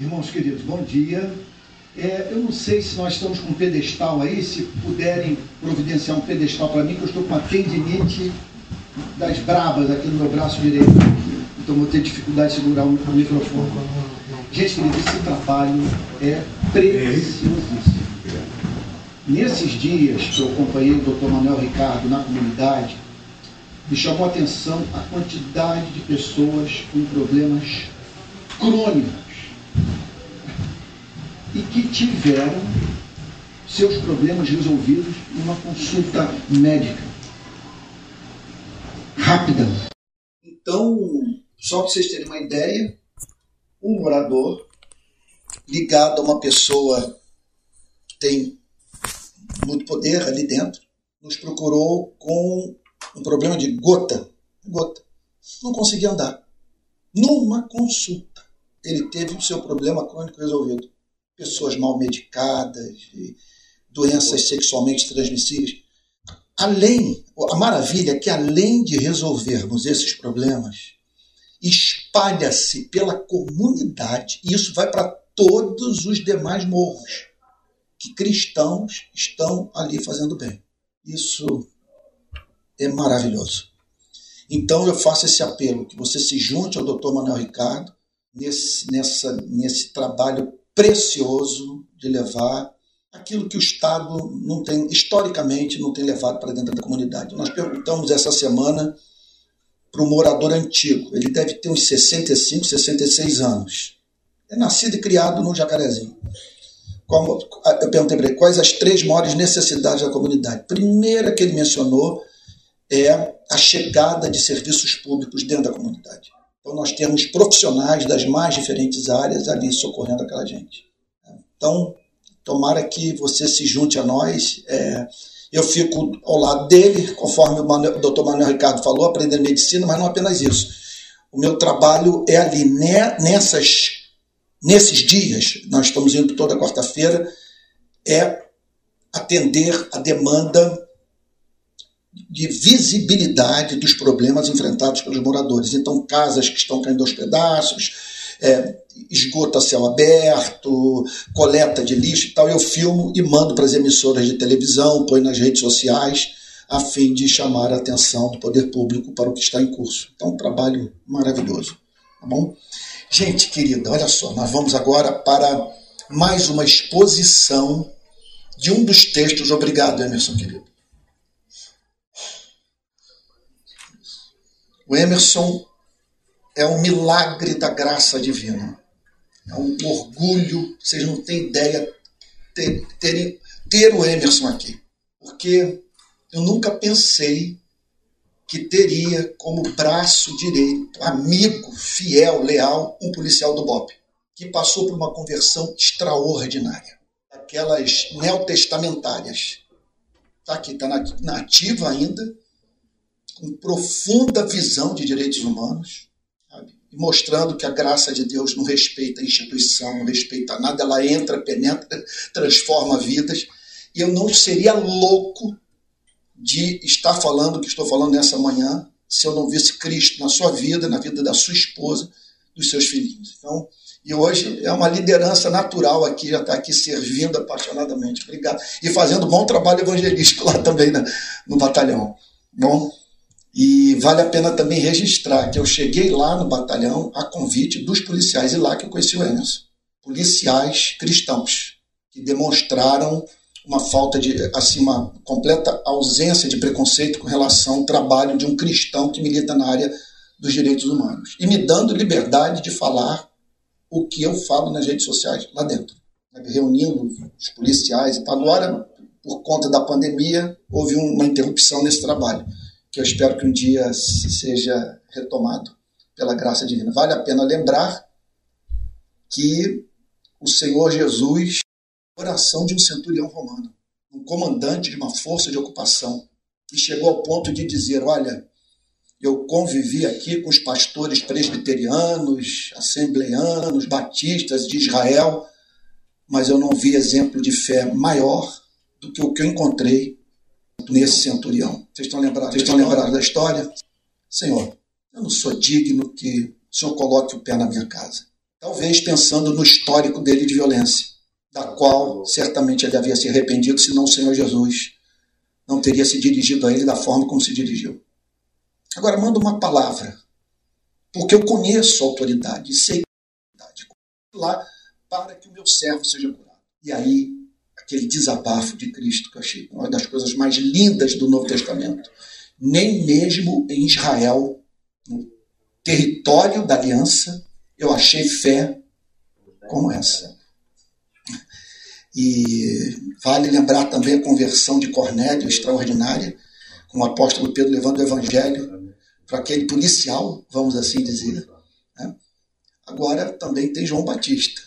Irmãos queridos, bom dia. É, eu não sei se nós estamos com um pedestal aí, se puderem providenciar um pedestal para mim, que eu estou com uma tendinite das brabas aqui no meu braço direito. Então vou ter dificuldade de segurar o, microfone. Gente, esse trabalho é preciosíssimo. Nesses dias que eu acompanhei o Dr. Manuel Ricardo na comunidade, me chamou a atenção a quantidade de pessoas com problemas crônicos e que tiveram seus problemas resolvidos numa consulta médica rápida. Então, só para vocês terem uma ideia, um morador ligado a uma pessoa que tem muito poder ali dentro nos procurou com um problema de gota. Gota. Não conseguia andar. Numa consulta, ele teve o seu problema crônico resolvido. Pessoas mal medicadas, doenças sexualmente transmissíveis. Além, a maravilha é que além de resolvermos esses problemas, espalha-se pela comunidade, e isso vai para todos os demais morros, que cristãos estão ali fazendo bem. Isso é maravilhoso. Então eu faço esse apelo, que você se junte ao Dr. Manuel Ricardo nesse, nessa, nesse trabalho precioso de levar aquilo que o Estado não tem, historicamente, não tem levado para dentro da comunidade. Nós perguntamos essa semana para um morador antigo, ele deve ter uns 65, 66 anos. É nascido e criado no Jacarezinho. Eu perguntei para ele quais as três maiores necessidades da comunidade. Primeira que ele mencionou é a chegada de serviços públicos dentro da comunidade. Então, nós temos profissionais das mais diferentes áreas ali socorrendo aquela gente. Então, tomara que você se junte a nós. É, eu fico ao lado dele, conforme o, Manuel, o doutor Manuel Ricardo falou, aprendendo medicina, mas não apenas isso. O meu trabalho é ali, né, nessas, nesses dias, nós estamos indo toda quarta-feira, é atender a demanda de visibilidade dos problemas enfrentados pelos moradores. Então, casas que estão caindo aos pedaços, é, esgoto a céu aberto, coleta de lixo e tal, eu filmo e mando para as emissoras de televisão, põe nas redes sociais, a fim de chamar a atenção do poder público para o que está em curso. Então, um trabalho maravilhoso. Tá bom? Gente querida, olha só, nós vamos agora para mais uma exposição de um dos textos. Obrigado, Emerson, querido. O Emerson é um milagre da graça divina. É um orgulho, vocês não têm ideia ter, ter, ter o Emerson aqui. Porque eu nunca pensei que teria como braço direito, amigo, fiel, leal, um policial do BOP, que passou por uma conversão extraordinária. Aquelas neotestamentárias. Está aqui, está na ativa ainda, com profunda visão de direitos humanos, sabe? mostrando que a graça de Deus não respeita a instituição, não respeita nada, ela entra, penetra, transforma vidas. E eu não seria louco de estar falando o que estou falando nessa manhã se eu não visse Cristo na sua vida, na vida da sua esposa, dos seus filhinhos. Então, e hoje é uma liderança natural aqui, já está aqui servindo apaixonadamente. Obrigado. E fazendo bom trabalho evangelístico lá também né, no batalhão. Bom, e vale a pena também registrar que eu cheguei lá no batalhão a convite dos policiais, e lá que eu conheci o Emerson. Policiais cristãos, que demonstraram uma falta de, assim, uma completa ausência de preconceito com relação ao trabalho de um cristão que milita na área dos direitos humanos. E me dando liberdade de falar o que eu falo nas redes sociais lá dentro. Reunindo os policiais. Agora, por conta da pandemia, houve uma interrupção nesse trabalho que eu espero que um dia seja retomado pela graça divina. Vale a pena lembrar que o Senhor Jesus, oração de um centurião romano, um comandante de uma força de ocupação, e chegou ao ponto de dizer: Olha, eu convivi aqui com os pastores presbiterianos, assembleianos, batistas de Israel, mas eu não vi exemplo de fé maior do que o que eu encontrei nesse centurião. Vocês estão lembrados, Vocês estão lembrados da história? Senhor, eu não sou digno que o Senhor coloque o pé na minha casa. talvez pensando no histórico dele de violência, da qual certamente ele havia se arrependido, senão o Senhor Jesus não teria se dirigido a ele da forma como se dirigiu. Agora, manda uma palavra, porque eu conheço a autoridade, sei a autoridade, lá para que o meu servo seja curado. E aí, aquele desabafo de Cristo que eu achei uma das coisas mais lindas do Novo Testamento. Nem mesmo em Israel, no território da aliança, eu achei fé como essa. E vale lembrar também a conversão de Cornélio, extraordinária, com o apóstolo Pedro levando o evangelho para aquele policial, vamos assim dizer. Né? Agora também tem João Batista,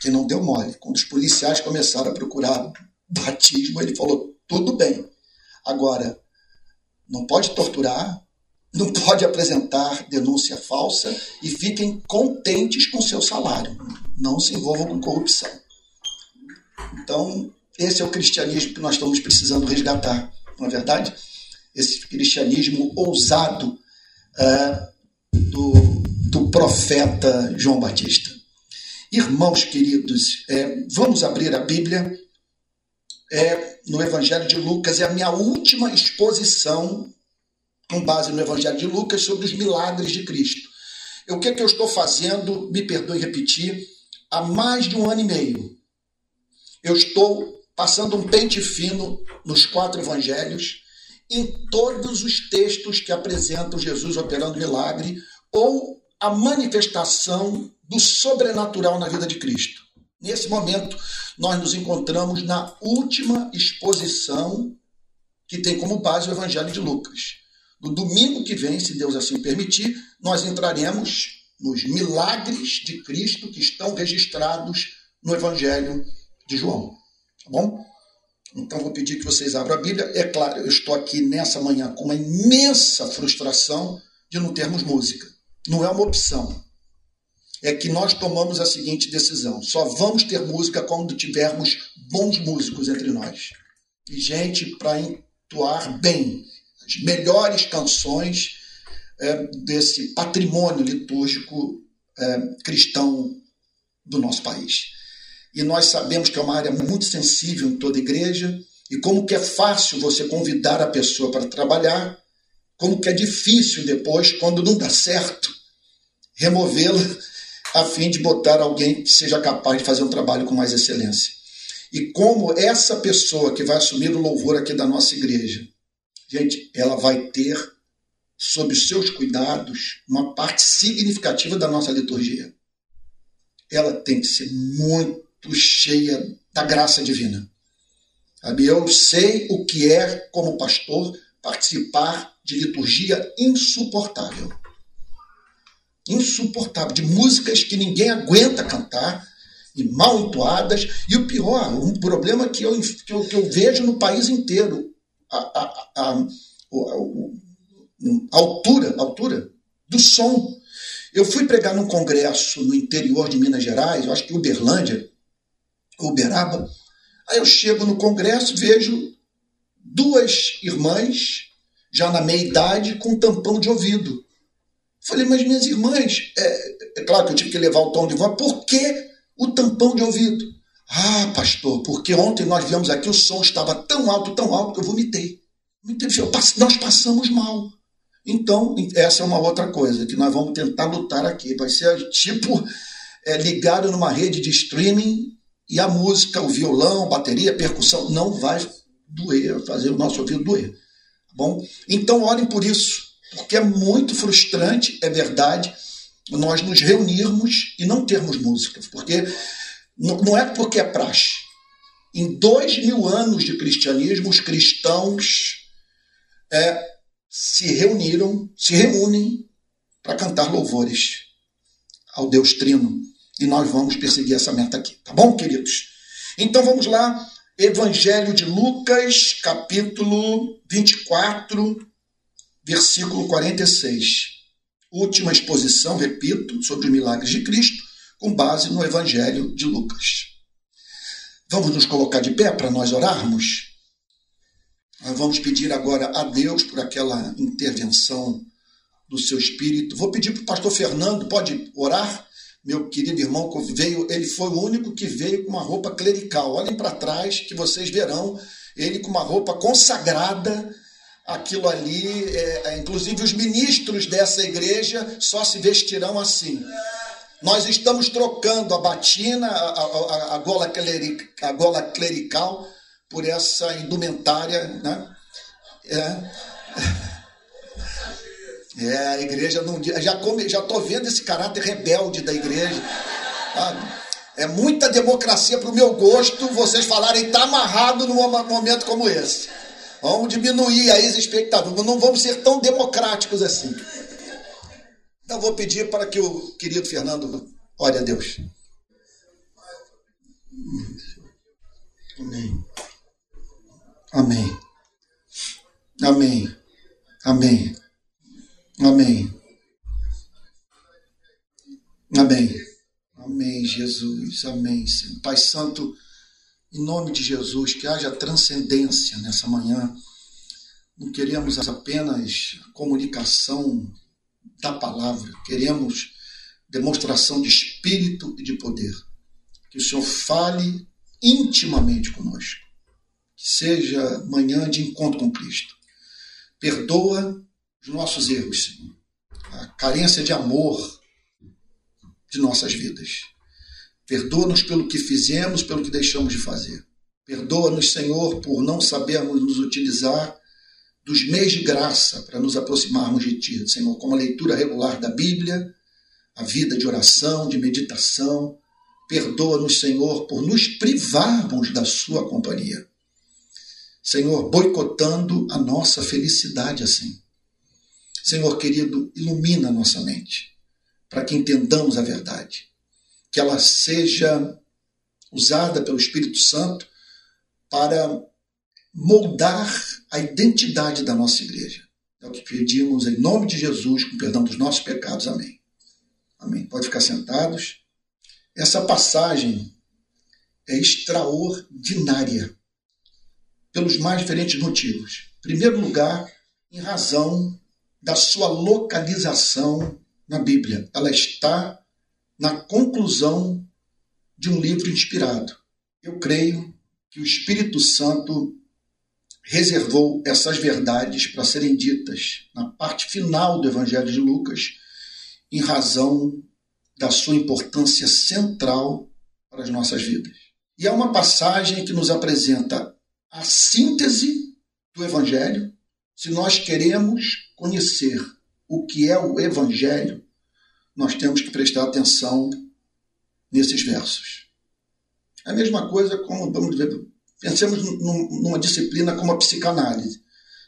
que não deu mole. Quando os policiais começaram a procurar batismo, ele falou: tudo bem. Agora, não pode torturar, não pode apresentar denúncia falsa e fiquem contentes com seu salário. Não se envolvam com corrupção. Então, esse é o cristianismo que nós estamos precisando resgatar, não é verdade? Esse cristianismo ousado é, do, do profeta João Batista. Irmãos queridos, é, vamos abrir a Bíblia é, no Evangelho de Lucas, é a minha última exposição com base no Evangelho de Lucas sobre os milagres de Cristo. O que, é que eu estou fazendo, me perdoe repetir, há mais de um ano e meio. Eu estou passando um pente fino nos quatro evangelhos, em todos os textos que apresentam Jesus operando milagre ou a manifestação do sobrenatural na vida de Cristo. Nesse momento, nós nos encontramos na última exposição que tem como base o Evangelho de Lucas. No domingo que vem, se Deus assim permitir, nós entraremos nos milagres de Cristo que estão registrados no Evangelho de João. Tá bom? Então vou pedir que vocês abram a Bíblia. É claro, eu estou aqui nessa manhã com uma imensa frustração de não termos música. Não é uma opção. É que nós tomamos a seguinte decisão: só vamos ter música quando tivermos bons músicos entre nós. E gente para entoar bem as melhores canções é, desse patrimônio litúrgico é, cristão do nosso país. E nós sabemos que é uma área muito sensível em toda igreja, e como que é fácil você convidar a pessoa para trabalhar, como que é difícil depois, quando não dá certo, removê-la a fim de botar alguém que seja capaz de fazer um trabalho com mais excelência. E como essa pessoa que vai assumir o louvor aqui da nossa igreja gente, ela vai ter, sob seus cuidados, uma parte significativa da nossa liturgia. Ela tem que ser muito cheia da graça divina. Sabe? Eu sei o que é, como pastor, participar de liturgia insuportável. Insuportável, de músicas que ninguém aguenta cantar, e mal entoadas, e o pior, um problema que eu, que eu, que eu vejo no país inteiro a, a, a, a, altura, altura do som. Eu fui pregar num congresso no interior de Minas Gerais, eu acho que Uberlândia, Uberaba. Aí eu chego no congresso, vejo duas irmãs, já na meia idade, com tampão de ouvido. Falei, mas minhas irmãs, é, é claro que eu tive que levar o tom de voz, por que o tampão de ouvido? Ah, pastor, porque ontem nós viemos aqui, o som estava tão alto, tão alto, que eu vomitei. Nós passamos mal. Então, essa é uma outra coisa que nós vamos tentar lutar aqui. Vai ser tipo é, ligado numa rede de streaming e a música, o violão, a bateria, a percussão, não vai doer, fazer o nosso ouvido doer. Tá bom? Então, orem por isso, porque é muito frustrante, é verdade, nós nos reunirmos e não termos música. Porque não é porque é praxe. Em dois mil anos de cristianismo, os cristãos é, se reuniram, se reúnem para cantar louvores ao Deus Trino. E nós vamos perseguir essa meta aqui, tá bom, queridos? Então vamos lá, Evangelho de Lucas, capítulo 24, versículo 46. Última exposição, repito, sobre os milagres de Cristo com base no Evangelho de Lucas. Vamos nos colocar de pé para nós orarmos? vamos pedir agora a Deus por aquela intervenção do seu espírito. Vou pedir para o pastor Fernando, pode orar meu querido irmão veio, ele foi o único que veio com uma roupa clerical. Olhem para trás que vocês verão ele com uma roupa consagrada. Aquilo ali, é, é, inclusive os ministros dessa igreja só se vestirão assim. Nós estamos trocando a batina, a, a, a, gola, clerical, a gola clerical, por essa indumentária, né? É. É, a igreja não já come, já tô vendo esse caráter rebelde da igreja. É muita democracia para o meu gosto vocês falarem está amarrado num momento como esse. Vamos diminuir as expectativas, não vamos ser tão democráticos assim. Então vou pedir para que o querido Fernando ore a Deus. Amém. Amém. Amém. Amém. Amém. Amém. Amém, Jesus. Amém, Senhor. Pai Santo, em nome de Jesus, que haja transcendência nessa manhã. Não queremos apenas comunicação da palavra, queremos demonstração de espírito e de poder. Que o Senhor fale intimamente conosco. Que seja manhã de encontro com Cristo. Perdoa os nossos erros, Senhor. A carência de amor de nossas vidas. Perdoa-nos pelo que fizemos, pelo que deixamos de fazer. Perdoa-nos, Senhor, por não sabermos nos utilizar dos meios de graça para nos aproximarmos de Ti, Senhor, como a leitura regular da Bíblia, a vida de oração, de meditação. Perdoa-nos, Senhor, por nos privarmos da Sua companhia. Senhor, boicotando a nossa felicidade assim. Senhor querido, ilumina a nossa mente, para que entendamos a verdade. Que ela seja usada pelo Espírito Santo para moldar a identidade da nossa igreja. É o que pedimos em nome de Jesus, com perdão dos nossos pecados. Amém. Amém. Pode ficar sentados. Essa passagem é extraordinária pelos mais diferentes motivos. Em primeiro lugar, em razão da sua localização na Bíblia. Ela está na conclusão de um livro inspirado. Eu creio que o Espírito Santo reservou essas verdades para serem ditas na parte final do Evangelho de Lucas, em razão da sua importância central para as nossas vidas. E é uma passagem que nos apresenta a síntese do Evangelho, se nós queremos conhecer o que é o Evangelho, nós temos que prestar atenção nesses versos. A mesma coisa como, vamos ver, pensemos numa disciplina como a psicanálise.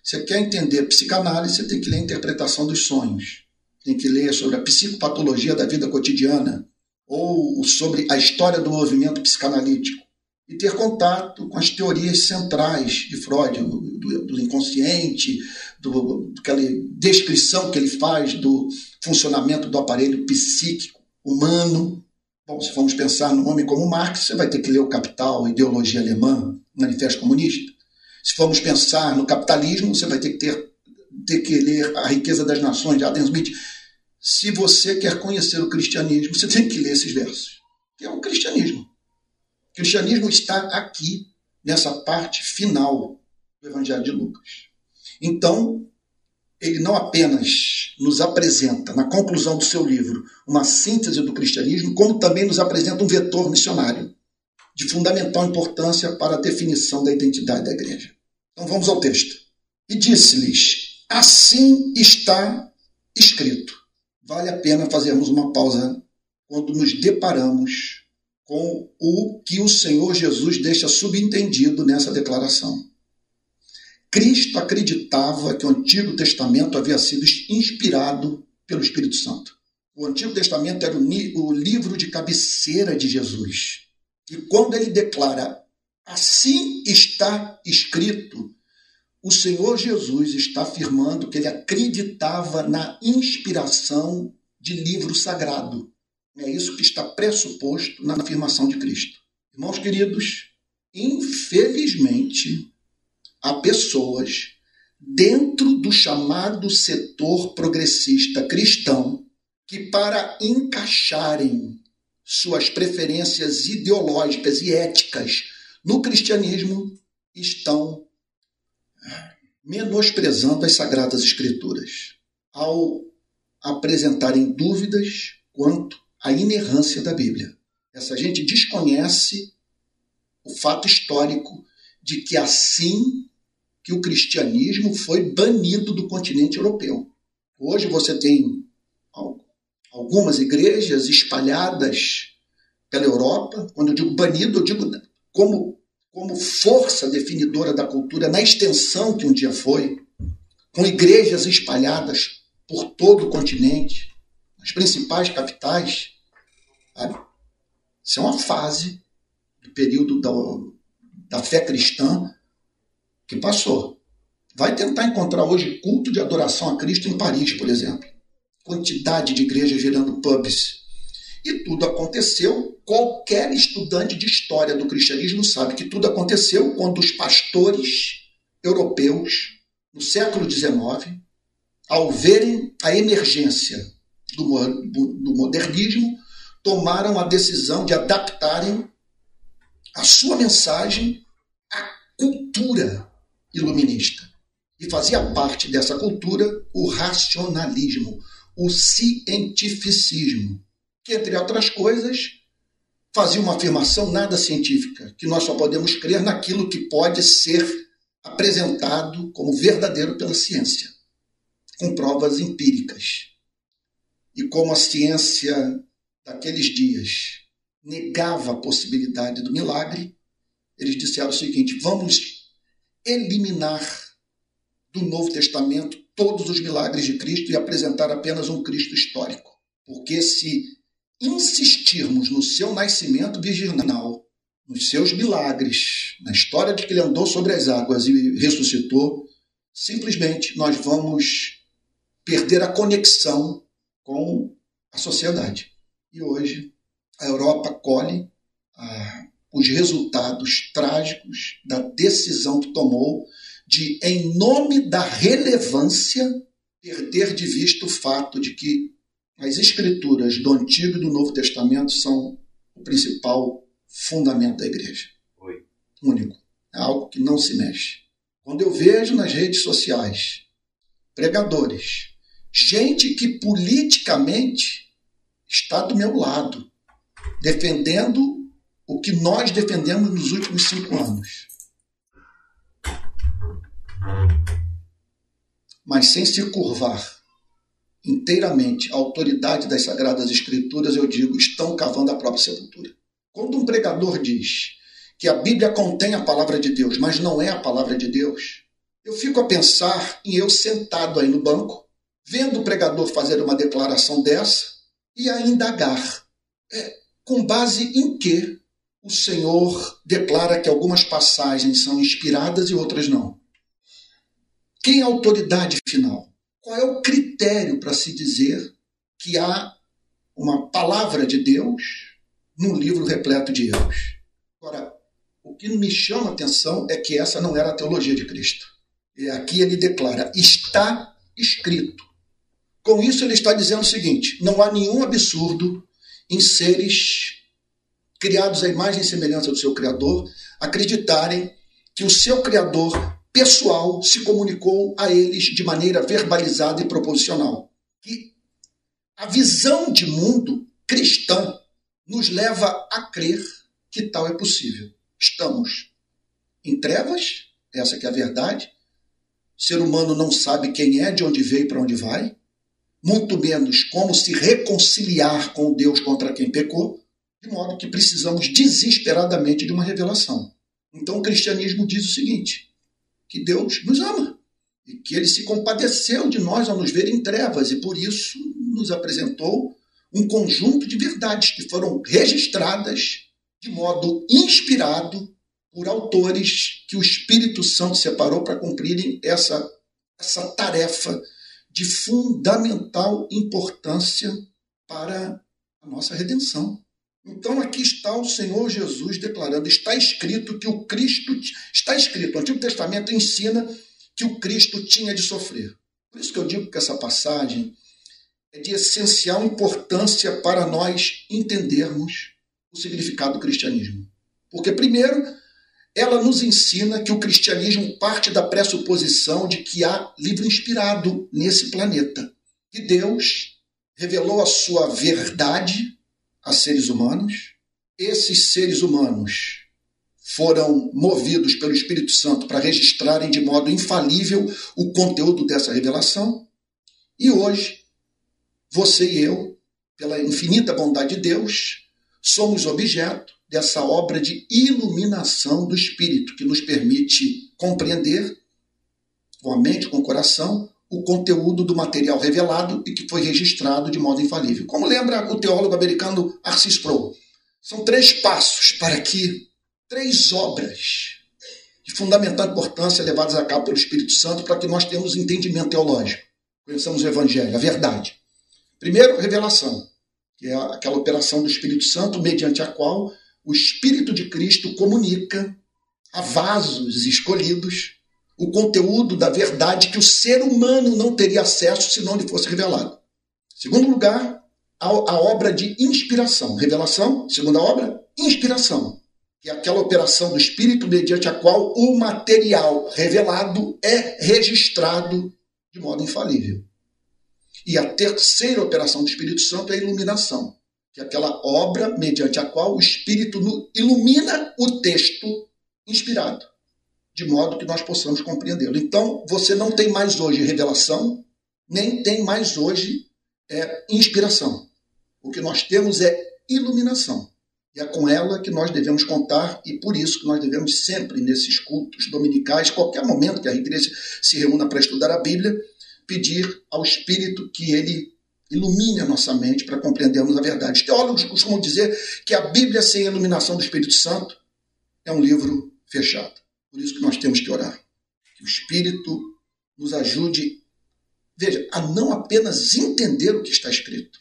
Você quer entender psicanálise, você tem que ler a interpretação dos sonhos, tem que ler sobre a psicopatologia da vida cotidiana, ou sobre a história do movimento psicanalítico, e ter contato com as teorias centrais de Freud, do, do inconsciente, do, aquela descrição que ele faz do funcionamento do aparelho psíquico humano. Bom, se formos pensar no homem como Marx, você vai ter que ler o Capital, Ideologia Alemã, Manifesto Comunista. Se formos pensar no capitalismo, você vai ter que, ter, ter que ler A Riqueza das Nações, de Adam Smith. Se você quer conhecer o cristianismo, você tem que ler esses versos, que é o cristianismo. O cristianismo está aqui, nessa parte final do Evangelho de Lucas. Então, ele não apenas nos apresenta, na conclusão do seu livro, uma síntese do cristianismo, como também nos apresenta um vetor missionário de fundamental importância para a definição da identidade da igreja. Então vamos ao texto. E disse-lhes: Assim está escrito. Vale a pena fazermos uma pausa quando nos deparamos com o que o Senhor Jesus deixa subentendido nessa declaração. Cristo acreditava que o Antigo Testamento havia sido inspirado pelo Espírito Santo. O Antigo Testamento era o, livro de cabeceira de Jesus. E quando ele declara, assim está escrito, o Senhor Jesus está afirmando que ele acreditava na inspiração de livro sagrado. É isso que está pressuposto na afirmação de Cristo. Irmãos queridos, infelizmente, a pessoas dentro do chamado setor progressista cristão que, para encaixarem suas preferências ideológicas e éticas no cristianismo estão menosprezando as sagradas escrituras ao apresentarem dúvidas quanto à inerrância da Bíblia. Essa gente desconhece o fato histórico de que assim que o cristianismo foi banido do continente europeu. Hoje você tem algumas igrejas espalhadas pela Europa. Quando eu digo banido, eu digo como, como força definidora da cultura na extensão que um dia foi, com igrejas espalhadas por todo o continente, nas principais capitais. Sabe? Isso é uma fase do período da, da fé cristã que passou. Vai tentar encontrar hoje culto de adoração a Cristo em Paris, por exemplo. Quantidade de igrejas virando pubs. E tudo aconteceu. Qualquer estudante de história do cristianismo sabe que tudo aconteceu quando os pastores europeus, no século XIX, ao verem a emergência do, modernismo, tomaram a decisão de adaptarem a sua mensagem à cultura iluminista. E fazia parte dessa cultura o racionalismo, o cientificismo, que, entre outras coisas, fazia uma afirmação nada científica, que nós só podemos crer naquilo que pode ser apresentado como verdadeiro pela ciência, com provas empíricas. E como a ciência daqueles dias negava a possibilidade do milagre, eles disseram o seguinte: vamos eliminar do Novo Testamento todos os milagres de Cristo e apresentar apenas um Cristo histórico. Porque se insistirmos no seu nascimento virginal, nos seus milagres, na história de que ele andou sobre as águas e ressuscitou, simplesmente nós vamos perder a conexão com a sociedade. E hoje a Europa colhe ah, os resultados trágicos da decisão que tomou de, em nome da relevância, perder de vista o fato de que as escrituras do Antigo e do Novo Testamento são o principal fundamento da igreja. Oi. Único. É algo que não se mexe. Quando eu vejo nas redes sociais pregadores, gente que politicamente está do meu lado, defendendo o que nós defendemos nos últimos cinco anos. Mas sem se curvar inteiramente à autoridade das Sagradas Escrituras, eu digo, estão cavando a própria sepultura. Quando um pregador diz que a Bíblia contém a palavra de Deus, mas não é a palavra de Deus, eu fico a pensar em eu sentado aí no banco, vendo o pregador fazer uma declaração dessa e a indagar. É, com base em que o Senhor declara que algumas passagens são inspiradas e outras não? Quem é a autoridade final? Qual é o critério para se dizer que há uma palavra de Deus num livro repleto de erros? Agora, o que me chama a atenção é que essa não era a teologia de Cristo. E aqui ele declara: está escrito. Com isso, ele está dizendo o seguinte: não há nenhum absurdo em seres criados à imagem e semelhança do seu Criador acreditarem que o seu Criador pessoal se comunicou a eles de maneira verbalizada e proposicional. Que a visão de mundo cristã nos leva a crer que tal é possível. Estamos em trevas, essa é a verdade. O ser humano não sabe quem é, de onde veio e para onde vai muito menos como se reconciliar com Deus contra quem pecou, de modo que precisamos desesperadamente de uma revelação. Então o cristianismo diz o seguinte: que Deus nos ama e que ele se compadeceu de nós ao nos ver em trevas e por isso nos apresentou um conjunto de verdades que foram registradas de modo inspirado por autores que o Espírito Santo separou para cumprirem essa, essa tarefa de fundamental importância para a nossa redenção. Então aqui está o Senhor Jesus declarando: está escrito que o Cristo, está escrito, o Antigo Testamento ensina que o Cristo tinha de sofrer. Por isso que eu digo que essa passagem é de essencial importância para nós entendermos o significado do cristianismo. Porque, primeiro, ela nos ensina que o cristianismo parte da pressuposição de que há livro inspirado nesse planeta. Que Deus revelou a sua verdade a seres humanos. Esses seres humanos foram movidos pelo Espírito Santo para registrarem de modo infalível o conteúdo dessa revelação. E hoje, você e eu, pela infinita bondade de Deus, somos objeto dessa obra de iluminação do Espírito, que nos permite compreender, com a mente, com o coração, o conteúdo do material revelado e que foi registrado de modo infalível. Como lembra o teólogo americano Arcis Sproul, são três passos para que três obras de fundamental importância levadas a cabo pelo Espírito Santo para que nós tenhamos entendimento teológico. Conheçamos o Evangelho, a verdade. Primeiro, revelação, que é aquela operação do Espírito Santo mediante a qual o Espírito de Cristo comunica a vasos escolhidos o conteúdo da verdade que o ser humano não teria acesso se não lhe fosse revelado. Segundo lugar, a, a obra de inspiração. Revelação, segunda obra, inspiração. Que é aquela operação do Espírito mediante a qual o material revelado é registrado de modo infalível. E a terceira operação do Espírito Santo é a iluminação que é aquela obra mediante a qual o Espírito ilumina o texto inspirado, de modo que nós possamos compreendê-lo. Então, você não tem mais hoje revelação, nem tem mais hoje é, inspiração. O que nós temos é iluminação. E é com ela que nós devemos contar, e por isso que nós devemos sempre, nesses cultos dominicais, qualquer momento que a igreja se reúna para estudar a Bíblia, pedir ao Espírito que ele ilumine a nossa mente para compreendermos a verdade. Os teólogos costumam dizer que a Bíblia sem a iluminação do Espírito Santo é um livro fechado. Por isso que nós temos que orar. Que o Espírito nos ajude, veja, a não apenas entender o que está escrito,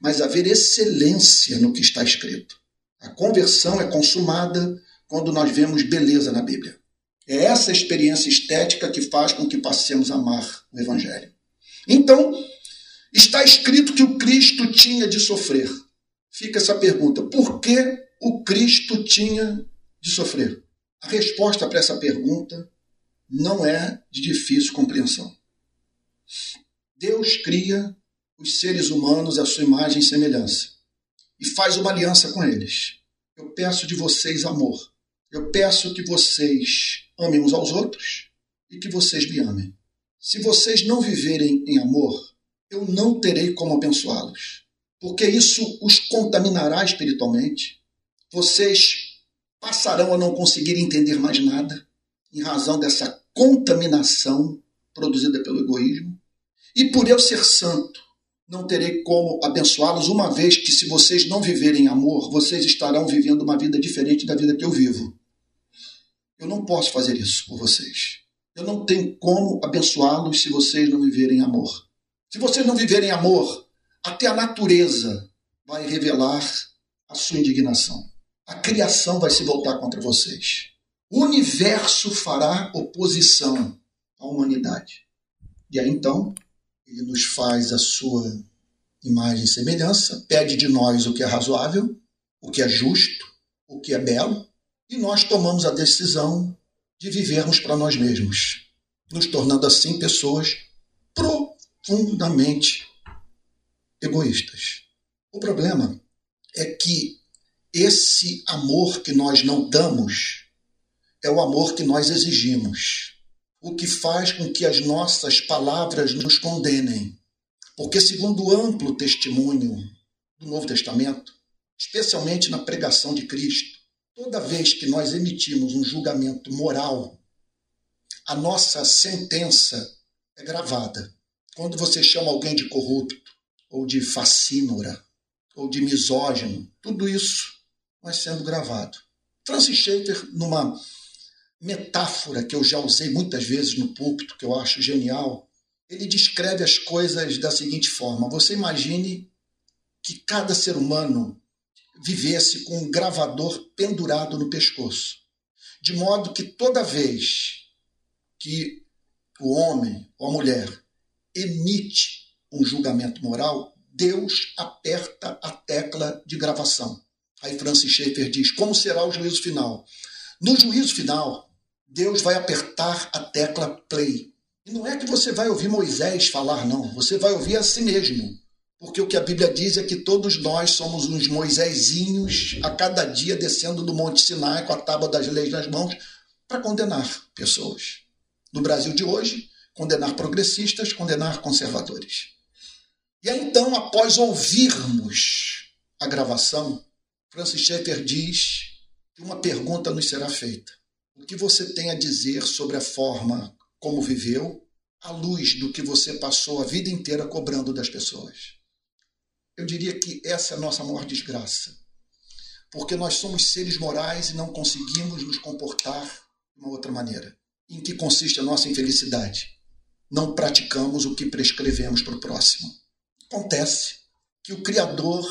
mas a ver excelência no que está escrito. A conversão é consumada quando nós vemos beleza na Bíblia. É essa experiência estética que faz com que passemos a amar o Evangelho. Então, Está escrito que o Cristo tinha de sofrer. Fica essa pergunta: por que o Cristo tinha de sofrer? A resposta para essa pergunta não é de difícil compreensão. Deus cria os seres humanos à sua imagem e semelhança e faz uma aliança com eles. Eu peço de vocês amor. Eu peço que vocês amem uns aos outros e que vocês me amem. Se vocês não viverem em amor, eu não terei como abençoá-los, porque isso os contaminará espiritualmente. Vocês passarão a não conseguir entender mais nada em razão dessa contaminação produzida pelo egoísmo. E por eu ser santo, não terei como abençoá-los, uma vez que, se vocês não viverem amor, vocês estarão vivendo uma vida diferente da vida que eu vivo. Eu não posso fazer isso por vocês. Eu não tenho como abençoá-los se vocês não viverem amor. Se vocês não viverem amor, até a natureza vai revelar a sua indignação. A criação vai se voltar contra vocês. O universo fará oposição à humanidade. E aí então, ele nos faz a sua imagem e semelhança, pede de nós o que é razoável, o que é justo, o que é belo, e nós tomamos a decisão de vivermos para nós mesmos, nos tornando assim pessoas pro profundamente egoístas. O problema é que esse amor que nós não damos é o amor que nós exigimos, o que faz com que as nossas palavras nos condenem. Porque, segundo o amplo testemunho do Novo Testamento, especialmente na pregação de Cristo, toda vez que nós emitimos um julgamento moral, a nossa sentença é gravada. Quando você chama alguém de corrupto, ou de facínora, ou de misógino, tudo isso vai sendo gravado. Francis Schaeffer, numa metáfora que eu já usei muitas vezes no púlpito, que eu acho genial, ele descreve as coisas da seguinte forma: você imagine que cada ser humano vivesse com um gravador pendurado no pescoço, de modo que toda vez que o homem ou a mulher emite um julgamento moral, Deus aperta a tecla de gravação. Aí Francis Schaeffer diz: como será o juízo final? No juízo final, Deus vai apertar a tecla play. E não é que você vai ouvir Moisés falar, não. Você vai ouvir a si mesmo. Porque o que a Bíblia diz é que todos nós somos uns Moisésinhos a cada dia descendo do Monte Sinai com a tábua das leis nas mãos para condenar pessoas. No Brasil de hoje, condenar progressistas, condenar conservadores. E aí, então, após ouvirmos a gravação, Francis Schaeffer diz que uma pergunta nos será feita. O que você tem a dizer sobre a forma como viveu, à luz do que você passou a vida inteira cobrando das pessoas? Eu diria que essa é a nossa maior desgraça. Porque nós somos seres morais e não conseguimos nos comportar de uma outra maneira. Em que consiste a nossa infelicidade? Não praticamos o que prescrevemos para o próximo. Acontece que o Criador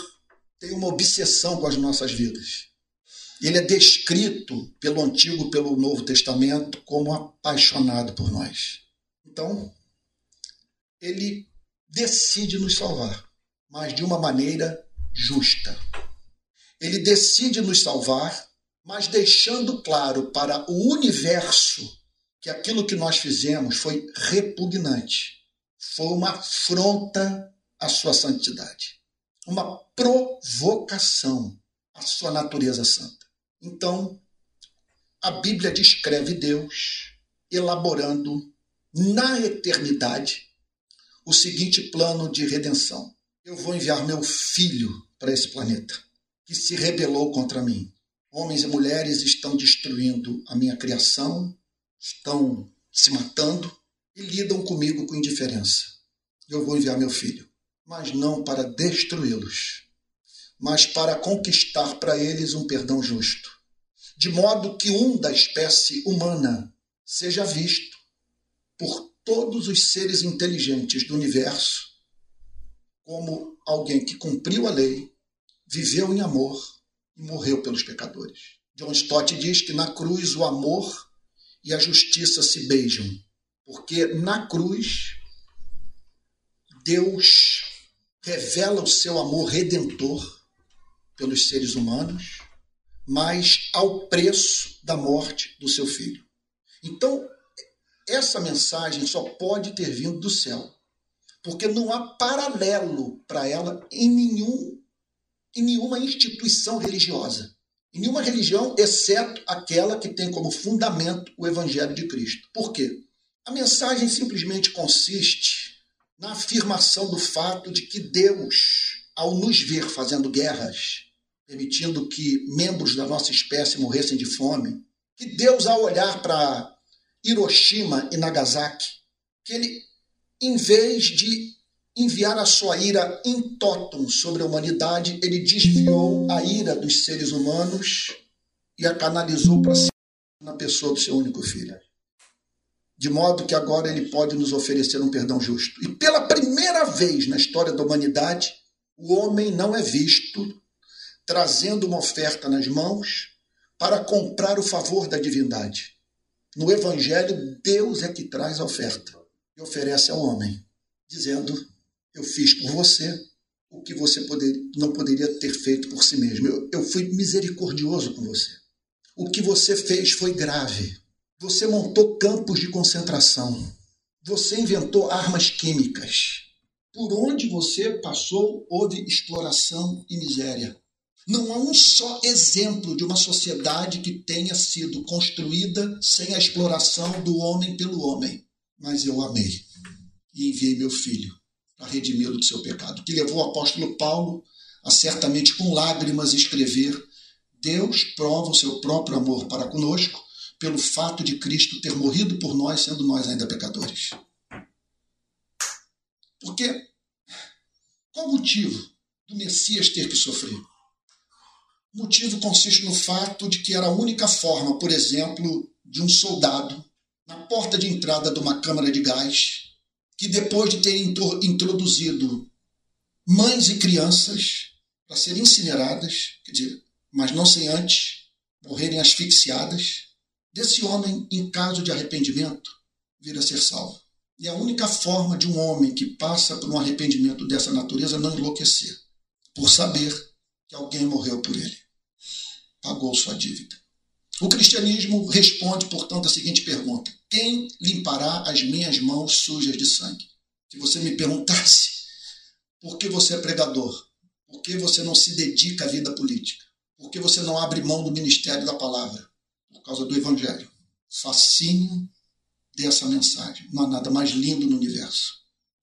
tem uma obsessão com as nossas vidas. Ele é descrito pelo Antigo e pelo Novo Testamento como apaixonado por nós. Então, ele decide nos salvar, mas de uma maneira justa. Ele decide nos salvar, mas deixando claro para o universo que aquilo que nós fizemos foi repugnante, foi uma afronta à sua santidade, uma provocação à sua natureza santa. Então, a Bíblia descreve Deus elaborando na eternidade o seguinte plano de redenção: eu vou enviar meu filho para esse planeta que se rebelou contra mim. Homens e mulheres estão destruindo a minha criação, estão se matando e lidam comigo com indiferença. Eu vou enviar meu filho, mas não para destruí-los, mas para conquistar para eles um perdão justo, de modo que um da espécie humana seja visto por todos os seres inteligentes do universo como alguém que cumpriu a lei, viveu em amor e morreu pelos pecadores. John Stott diz que na cruz o amor e a justiça se beijam, porque na cruz Deus revela o seu amor redentor pelos seres humanos, mas ao preço da morte do seu filho. Então, essa mensagem só pode ter vindo do céu, porque não há paralelo para ela em nenhum em nenhuma instituição religiosa. Em nenhuma religião, exceto aquela que tem como fundamento o Evangelho de Cristo. Por quê? A mensagem simplesmente consiste na afirmação do fato de que Deus, ao nos ver fazendo guerras, permitindo que membros da nossa espécie morressem de fome, que Deus, ao olhar para Hiroshima e Nagasaki, que ele, em vez de enviar a sua ira in totum sobre a humanidade, ele desviou a ira dos seres humanos e a canalizou para si na pessoa do seu único filho. De modo que agora ele pode nos oferecer um perdão justo. E pela primeira vez na história da humanidade, o homem não é visto trazendo uma oferta nas mãos para comprar o favor da divindade. No Evangelho, Deus é que traz a oferta e oferece ao homem, dizendo: eu fiz por você o que você poder, não poderia ter feito por si mesmo. Eu, eu fui misericordioso com você. O que você fez foi grave. Você montou campos de concentração. Você inventou armas químicas. Por onde você passou, houve exploração e miséria. Não há um só exemplo de uma sociedade que tenha sido construída sem a exploração do homem pelo homem. Mas eu amei e enviei meu filho a redimi-lo do seu pecado, que levou o apóstolo Paulo a certamente com lágrimas escrever: Deus prova o seu próprio amor para conosco pelo fato de Cristo ter morrido por nós, sendo nós ainda pecadores. Porque qual o motivo do Messias ter que sofrer? O motivo consiste no fato de que era a única forma, por exemplo, de um soldado, na porta de entrada de uma câmara de gás, que depois de ter introduzido mães e crianças para serem incineradas, quer dizer, mas não sem antes morrerem asfixiadas, desse homem, em caso de arrependimento, vir a ser salvo. E a única forma de um homem que passa por um arrependimento dessa natureza não enlouquecer, por saber que alguém morreu por ele, pagou sua dívida. O cristianismo responde, portanto, a seguinte pergunta: Quem limpará as minhas mãos sujas de sangue? Se você me perguntasse por que você é pregador, por que você não se dedica à vida política, por que você não abre mão do ministério da palavra, por causa do evangelho, fascínio dessa mensagem. Não há nada mais lindo no universo.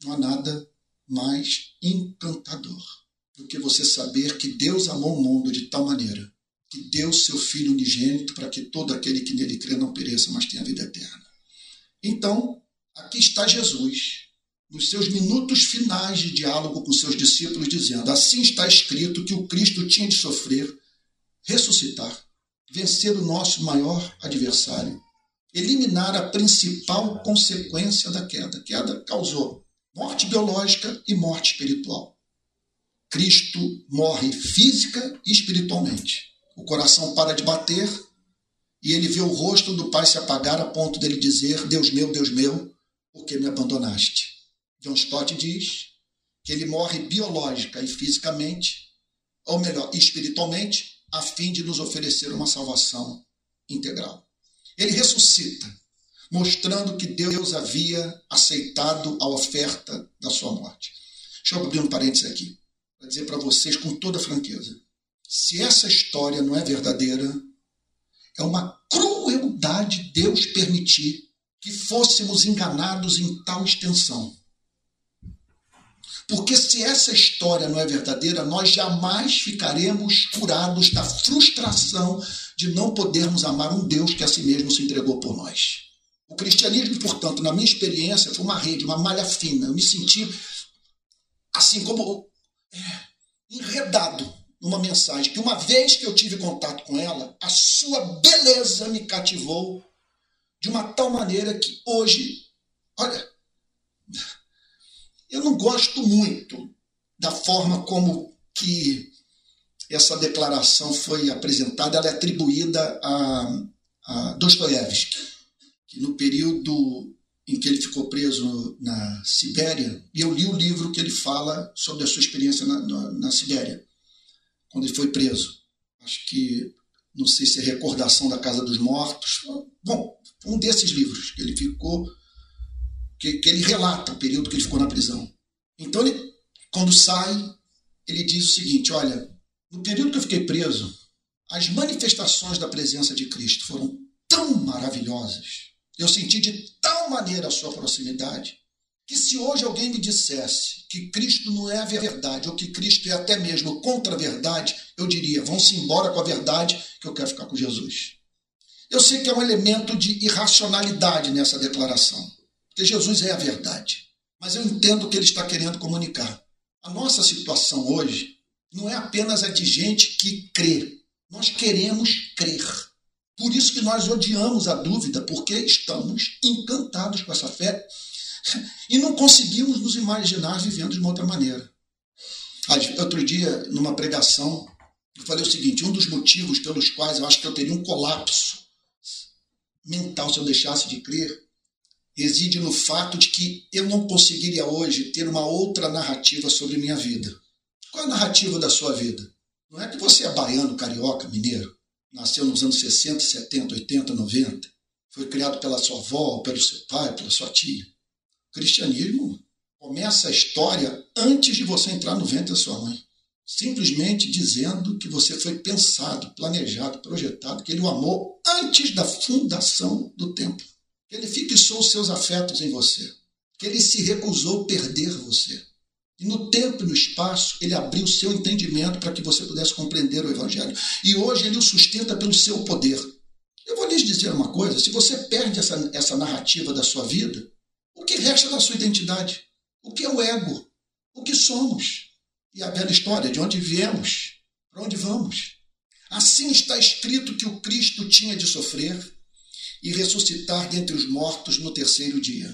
Não há nada mais encantador do que você saber que Deus amou o mundo de tal maneira que deu seu Filho unigênito para que todo aquele que nele crê não pereça, mas tenha vida eterna. Então, aqui está Jesus, nos seus minutos finais de diálogo com seus discípulos, dizendo: Assim está escrito que o Cristo tinha de sofrer, ressuscitar, vencer o nosso maior adversário, eliminar a principal consequência da queda. A queda causou morte biológica e morte espiritual. Cristo morre física e espiritualmente. O coração para de bater e ele vê o rosto do Pai se apagar a ponto dele dizer: Deus meu, Deus meu, por que me abandonaste? John Stott diz que ele morre biológica e fisicamente, ou melhor, espiritualmente, a fim de nos oferecer uma salvação integral. Ele ressuscita, mostrando que Deus havia aceitado a oferta da sua morte. Deixa eu abrir um parênteses aqui, para dizer para vocês com toda franqueza: se essa história não é verdadeira, é uma crueldade Deus permitir que fôssemos enganados em tal extensão. Porque se essa história não é verdadeira, nós jamais ficaremos curados da frustração de não podermos amar um Deus que a si mesmo se entregou por nós. O cristianismo, portanto, na minha experiência, foi uma rede, uma malha fina. Eu me senti assim como enredado numa mensagem que uma vez que eu tive contato com ela, a sua beleza me cativou de uma tal maneira que hoje, olha, eu não gosto muito da forma como que essa declaração foi apresentada. Ela é atribuída a, a Dostoiévski, que no período em que ele ficou preso na Sibéria, e eu li o livro que ele fala sobre a sua experiência na, na, na Sibéria, quando ele foi preso. Acho que, não sei se é Recordação da Casa dos Mortos. Bom, um desses livros que ele ficou que, que ele relata o período que ele ficou na prisão. Então, ele, quando sai, ele diz o seguinte: olha, no período que eu fiquei preso, as manifestações da presença de Cristo foram tão maravilhosas, eu senti de tal maneira a sua proximidade, que se hoje alguém me dissesse que Cristo não é a verdade, ou que Cristo é até mesmo contra a verdade, eu diria: vão-se embora com a verdade, que eu quero ficar com Jesus. Eu sei que é um elemento de irracionalidade nessa declaração. Porque Jesus é a verdade. Mas eu entendo o que ele está querendo comunicar. A nossa situação hoje não é apenas a de gente que crê. Nós queremos crer. Por isso que nós odiamos a dúvida, porque estamos encantados com essa fé e não conseguimos nos imaginar vivendo de uma outra maneira. Outro dia, numa pregação, eu falei o seguinte: um dos motivos pelos quais eu acho que eu teria um colapso mental se eu deixasse de crer reside no fato de que eu não conseguiria hoje ter uma outra narrativa sobre minha vida. Qual é a narrativa da sua vida? Não é que você é baiano, carioca, mineiro, nasceu nos anos 60, 70, 80, 90, foi criado pela sua avó, pelo seu pai, pela sua tia. O cristianismo começa a história antes de você entrar no ventre da sua mãe. Simplesmente dizendo que você foi pensado, planejado, projetado, que ele o amou antes da fundação do templo que ele fixou os seus afetos em você, que ele se recusou perder você. E no tempo e no espaço, ele abriu o seu entendimento para que você pudesse compreender o Evangelho. E hoje ele o sustenta pelo seu poder. Eu vou lhes dizer uma coisa: se você perde essa, essa narrativa da sua vida, o que resta da sua identidade? O que é o ego? O que somos? E a bela história de onde viemos, para onde vamos. Assim está escrito que o Cristo tinha de sofrer e ressuscitar dentre os mortos no terceiro dia.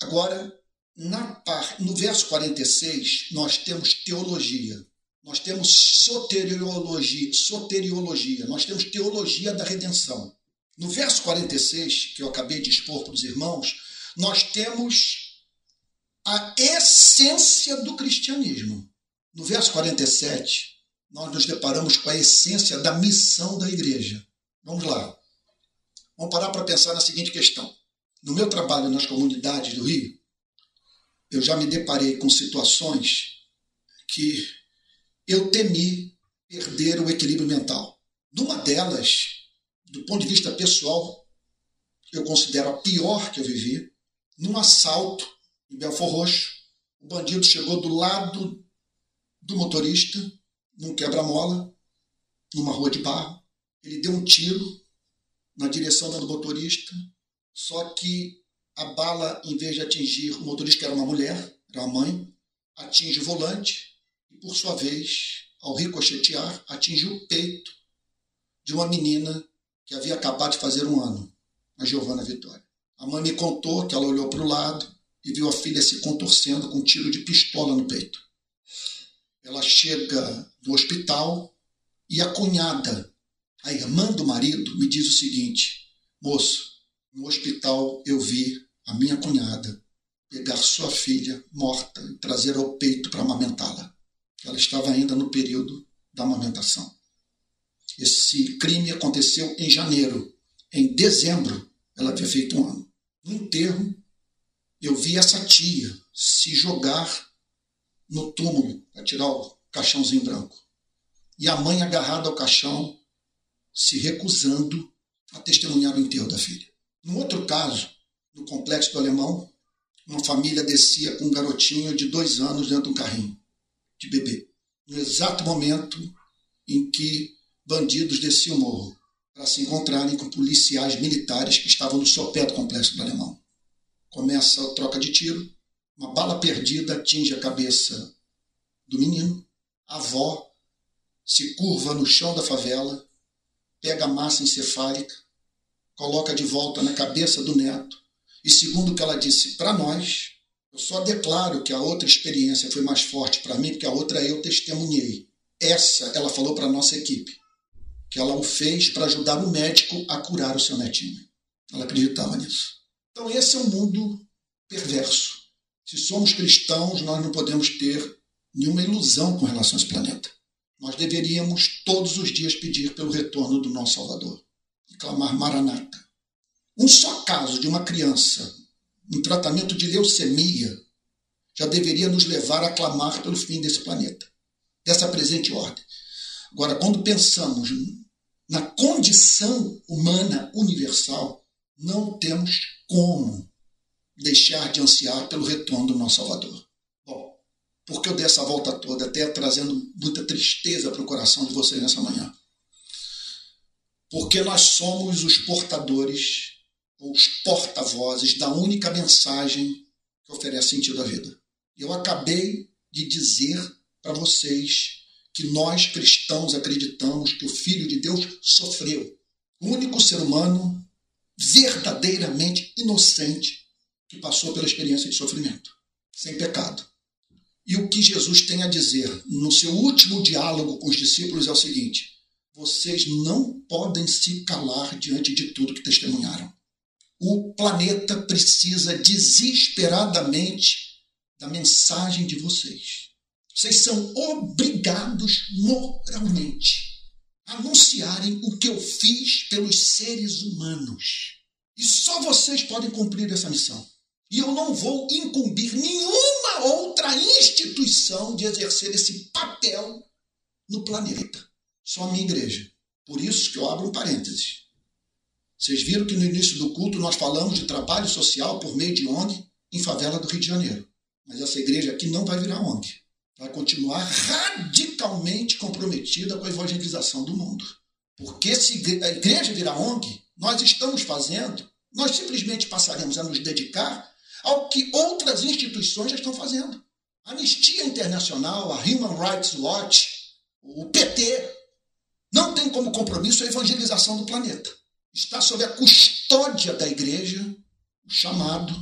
Agora, na no verso 46, nós temos teologia. Nós temos soteriologia, soteriologia, nós temos teologia da redenção. No verso 46, que eu acabei de expor para os irmãos, nós temos a essência do cristianismo. No verso 47, nós nos deparamos com a essência da missão da igreja. Vamos lá. Vamos parar para pensar na seguinte questão. No meu trabalho nas comunidades do Rio, eu já me deparei com situações que eu temi perder o equilíbrio mental. Numa delas, do ponto de vista pessoal, eu considero a pior que eu vivi, num assalto em Belfor Roxo, o bandido chegou do lado do motorista, num quebra-mola, numa rua de barro. Ele deu um tiro na direção do motorista, só que a bala, em vez de atingir o motorista, que era uma mulher, era uma mãe, atinge o volante e, por sua vez, ao ricochetear, atinge o peito de uma menina que havia acabado de fazer um ano, a Giovana Vitória. A mãe me contou que ela olhou para o lado e viu a filha se contorcendo com um tiro de pistola no peito. Ela chega no hospital e a cunhada, a irmã do marido, me diz o seguinte: Moço, no hospital eu vi a minha cunhada pegar sua filha morta e trazer ao peito para amamentá-la. Ela estava ainda no período da amamentação. Esse crime aconteceu em janeiro. Em dezembro, ela havia feito um ano. No enterro, eu vi essa tia se jogar no túmulo para tirar o caixãozinho branco. E a mãe agarrada ao caixão, se recusando a testemunhar o enterro da filha. No outro caso, no complexo do Alemão, uma família descia com um garotinho de dois anos dentro de um carrinho de bebê. No exato momento em que bandidos desciam o morro para se encontrarem com policiais militares que estavam no sopé do complexo do Alemão. Começa a troca de tiro, uma bala perdida atinge a cabeça do menino, a avó se curva no chão da favela, pega a massa encefálica, coloca de volta na cabeça do neto, e segundo o que ela disse para nós, eu só declaro que a outra experiência foi mais forte para mim, porque a outra eu testemunhei. Essa ela falou para a nossa equipe, que ela o fez para ajudar o médico a curar o seu netinho. Ela acreditava nisso. Então, esse é um mundo perverso. Se somos cristãos, nós não podemos ter nenhuma ilusão com relação a esse planeta. Nós deveríamos todos os dias pedir pelo retorno do nosso Salvador e clamar Maranata. Um só caso de uma criança em tratamento de leucemia já deveria nos levar a clamar pelo fim desse planeta, dessa presente ordem. Agora, quando pensamos na condição humana universal, não temos como deixar de ansiar pelo retorno do nosso Salvador. Bom, porque eu dei essa volta toda, até trazendo muita tristeza para o coração de vocês nessa manhã? Porque nós somos os portadores os porta-vozes da única mensagem que oferece sentido à vida. Eu acabei de dizer para vocês que nós cristãos acreditamos que o Filho de Deus sofreu. O único ser humano verdadeiramente inocente que passou pela experiência de sofrimento, sem pecado. E o que Jesus tem a dizer no seu último diálogo com os discípulos é o seguinte: vocês não podem se calar diante de tudo que testemunharam o planeta precisa desesperadamente da mensagem de vocês. Vocês são obrigados moralmente a anunciarem o que eu fiz pelos seres humanos. E só vocês podem cumprir essa missão. E eu não vou incumbir nenhuma outra instituição de exercer esse papel no planeta. Só a minha igreja. Por isso que eu abro um parênteses. Vocês viram que no início do culto nós falamos de trabalho social por meio de ONG em favela do Rio de Janeiro. Mas essa igreja aqui não vai virar ONG. Vai continuar radicalmente comprometida com a evangelização do mundo. Porque se a igreja virar ONG, nós estamos fazendo, nós simplesmente passaremos a nos dedicar ao que outras instituições já estão fazendo. A Anistia Internacional, a Human Rights Watch, o PT, não tem como compromisso a evangelização do planeta está sob a custódia da igreja o chamado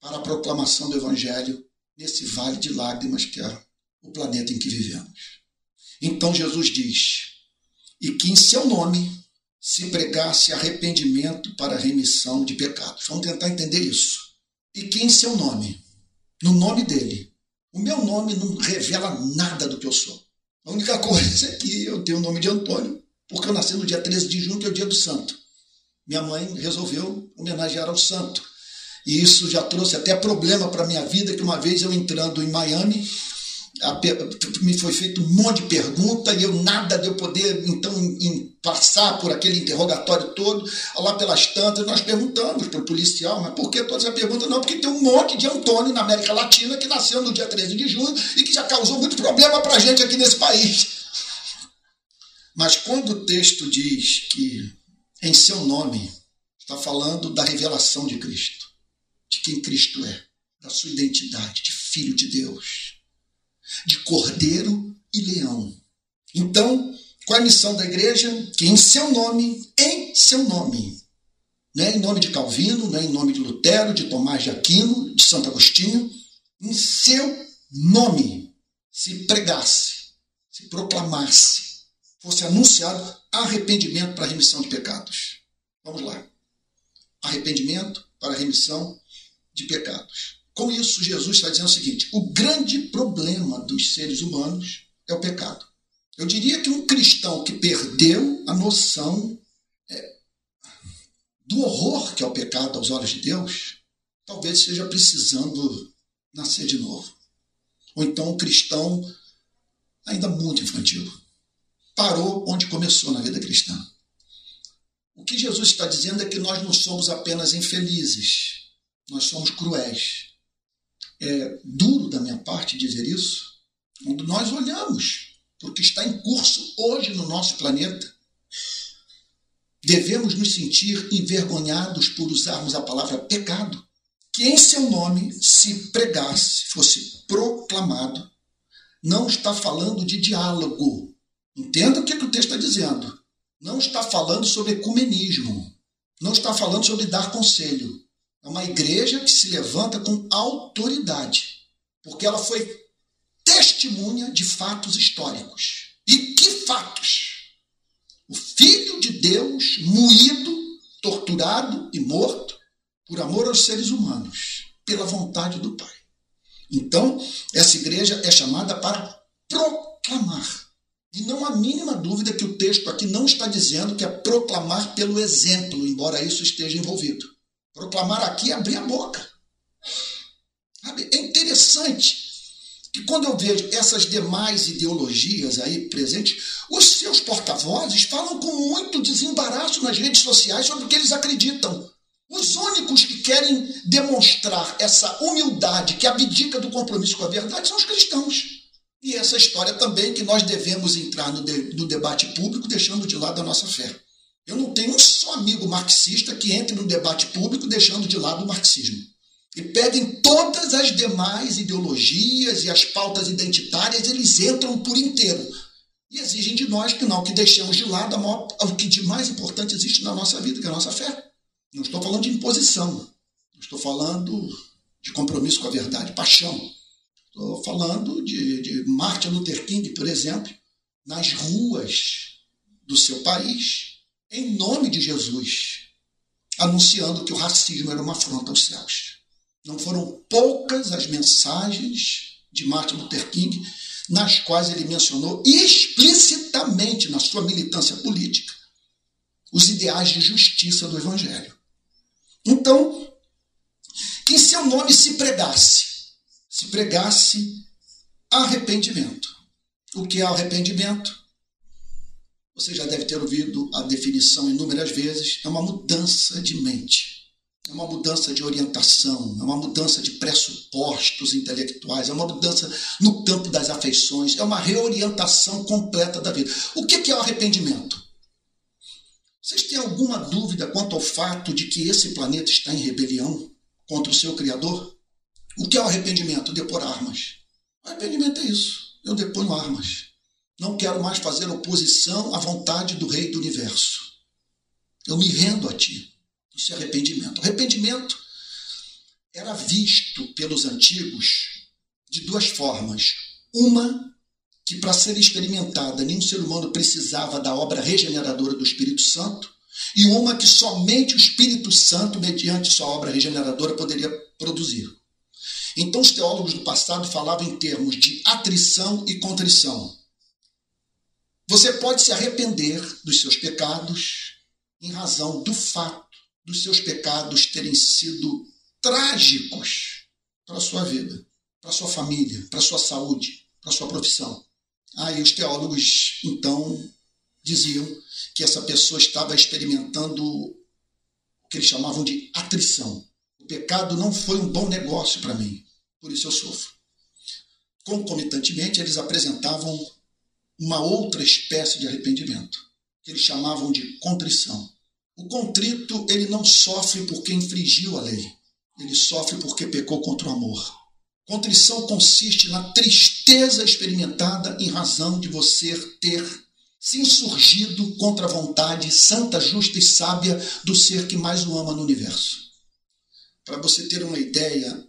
para a proclamação do evangelho nesse vale de lágrimas que é o planeta em que vivemos. Então Jesus diz: "E que em seu nome se pregasse arrependimento para remissão de pecados. Vamos tentar entender isso. E quem seu nome? No nome dele. O meu nome não revela nada do que eu sou. A única coisa é que eu tenho o nome de Antônio, porque eu nasci no dia 13 de junho, que é o dia do santo. Minha mãe resolveu homenagear ao santo. E isso já trouxe até problema para minha vida, que uma vez eu entrando em Miami, me foi feito um monte de pergunta e eu nada de eu poder então passar por aquele interrogatório todo, lá pelas tantas, nós perguntamos para o policial, mas por que toda essa pergunta? Não, porque tem um monte de Antônio na América Latina que nasceu no dia 13 de junho e que já causou muito problema para a gente aqui nesse país. Mas quando o texto diz que em seu nome está falando da revelação de Cristo, de quem Cristo é, da sua identidade de filho de Deus, de cordeiro e leão. Então, qual é a missão da igreja? Que em seu nome, em seu nome, não é em nome de Calvino, não é em nome de Lutero, de Tomás de Aquino, de Santo Agostinho, em seu nome se pregasse, se proclamasse, fosse anunciado arrependimento para remissão de pecados. Vamos lá. Arrependimento para remissão de pecados. Com isso, Jesus está dizendo o seguinte: o grande problema dos seres humanos é o pecado. Eu diria que um cristão que perdeu a noção é, do horror que é o pecado aos olhos de Deus, talvez esteja precisando nascer de novo. Ou então um cristão ainda muito infantil. Parou onde começou na vida cristã. O que Jesus está dizendo é que nós não somos apenas infelizes, nós somos cruéis é duro da minha parte dizer isso, quando nós olhamos para o que está em curso hoje no nosso planeta, devemos nos sentir envergonhados por usarmos a palavra pecado, que em seu nome se pregasse, fosse proclamado, não está falando de diálogo. Entenda o que, que o texto está dizendo. Não está falando sobre ecumenismo. Não está falando sobre dar conselho. É uma igreja que se levanta com autoridade, porque ela foi testemunha de fatos históricos. E que fatos? O Filho de Deus moído, torturado e morto por amor aos seres humanos, pela vontade do Pai. Então, essa igreja é chamada para proclamar. E não há mínima dúvida que o texto aqui não está dizendo que é proclamar pelo exemplo, embora isso esteja envolvido. Proclamar aqui é abrir a boca. É interessante que quando eu vejo essas demais ideologias aí presentes, os seus porta-vozes falam com muito desembaraço nas redes sociais sobre o que eles acreditam. Os únicos que querem demonstrar essa humildade que abdica do compromisso com a verdade são os cristãos. E essa história também que nós devemos entrar no, de, no debate público deixando de lado a nossa fé. Eu não tenho um só amigo marxista que entre no debate público deixando de lado o marxismo. E peguem todas as demais ideologias e as pautas identitárias, eles entram por inteiro. E exigem de nós que não, que deixemos de lado maior, o que de mais importante existe na nossa vida, que é a nossa fé. Não estou falando de imposição. Estou falando de compromisso com a verdade, paixão. Estou falando de, de Martin Luther King, por exemplo, nas ruas do seu país, em nome de Jesus, anunciando que o racismo era uma afronta aos céus. Não foram poucas as mensagens de Martin Luther King nas quais ele mencionou explicitamente na sua militância política os ideais de justiça do Evangelho. Então, que em seu nome se pregasse, se pregasse arrependimento. O que é arrependimento? Você já deve ter ouvido a definição inúmeras vezes, é uma mudança de mente, é uma mudança de orientação, é uma mudança de pressupostos intelectuais, é uma mudança no campo das afeições, é uma reorientação completa da vida. O que é o arrependimento? Vocês têm alguma dúvida quanto ao fato de que esse planeta está em rebelião contra o seu Criador? O que é o arrependimento? Depor armas. O arrependimento é isso. Eu deponho armas. Não quero mais fazer oposição à vontade do Rei do Universo. Eu me rendo a ti. Isso é arrependimento. Arrependimento era visto pelos antigos de duas formas. Uma, que para ser experimentada nenhum ser humano precisava da obra regeneradora do Espírito Santo, e uma que somente o Espírito Santo, mediante sua obra regeneradora, poderia produzir. Então, os teólogos do passado falavam em termos de atrição e contrição. Você pode se arrepender dos seus pecados em razão do fato dos seus pecados terem sido trágicos para a sua vida, para a sua família, para a sua saúde, para a sua profissão. Aí os teólogos, então, diziam que essa pessoa estava experimentando o que eles chamavam de atrição. O pecado não foi um bom negócio para mim, por isso eu sofro. Concomitantemente, eles apresentavam uma outra espécie de arrependimento, que eles chamavam de contrição. O contrito, ele não sofre porque infringiu a lei, ele sofre porque pecou contra o amor. Contrição consiste na tristeza experimentada em razão de você ter se insurgido contra a vontade santa, justa e sábia do ser que mais o ama no universo. Para você ter uma ideia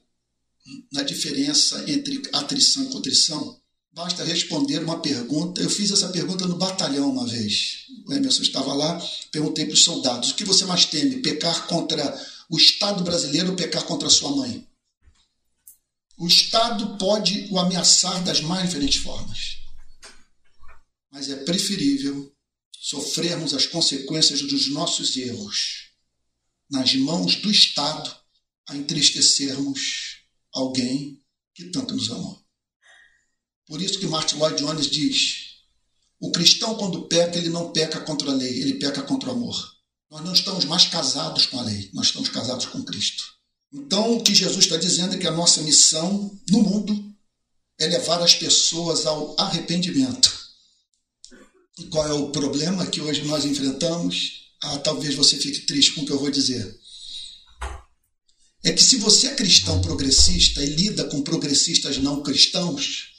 na diferença entre atrição e contrição, basta responder uma pergunta. Eu fiz essa pergunta no batalhão uma vez. O Emerson estava lá, perguntei para os soldados: o que você mais teme, pecar contra o Estado brasileiro ou pecar contra sua mãe? O Estado pode o ameaçar das mais diferentes formas. Mas é preferível sofrermos as consequências dos nossos erros nas mãos do Estado a entristecermos alguém que tanto nos amou. Por isso que Martin Lloyd Jones diz: o cristão, quando peca, ele não peca contra a lei, ele peca contra o amor. Nós não estamos mais casados com a lei, nós estamos casados com Cristo. Então, o que Jesus está dizendo é que a nossa missão no mundo é levar as pessoas ao arrependimento. E qual é o problema que hoje nós enfrentamos? Ah, talvez você fique triste com o que eu vou dizer. É que se você é cristão progressista e lida com progressistas não cristãos,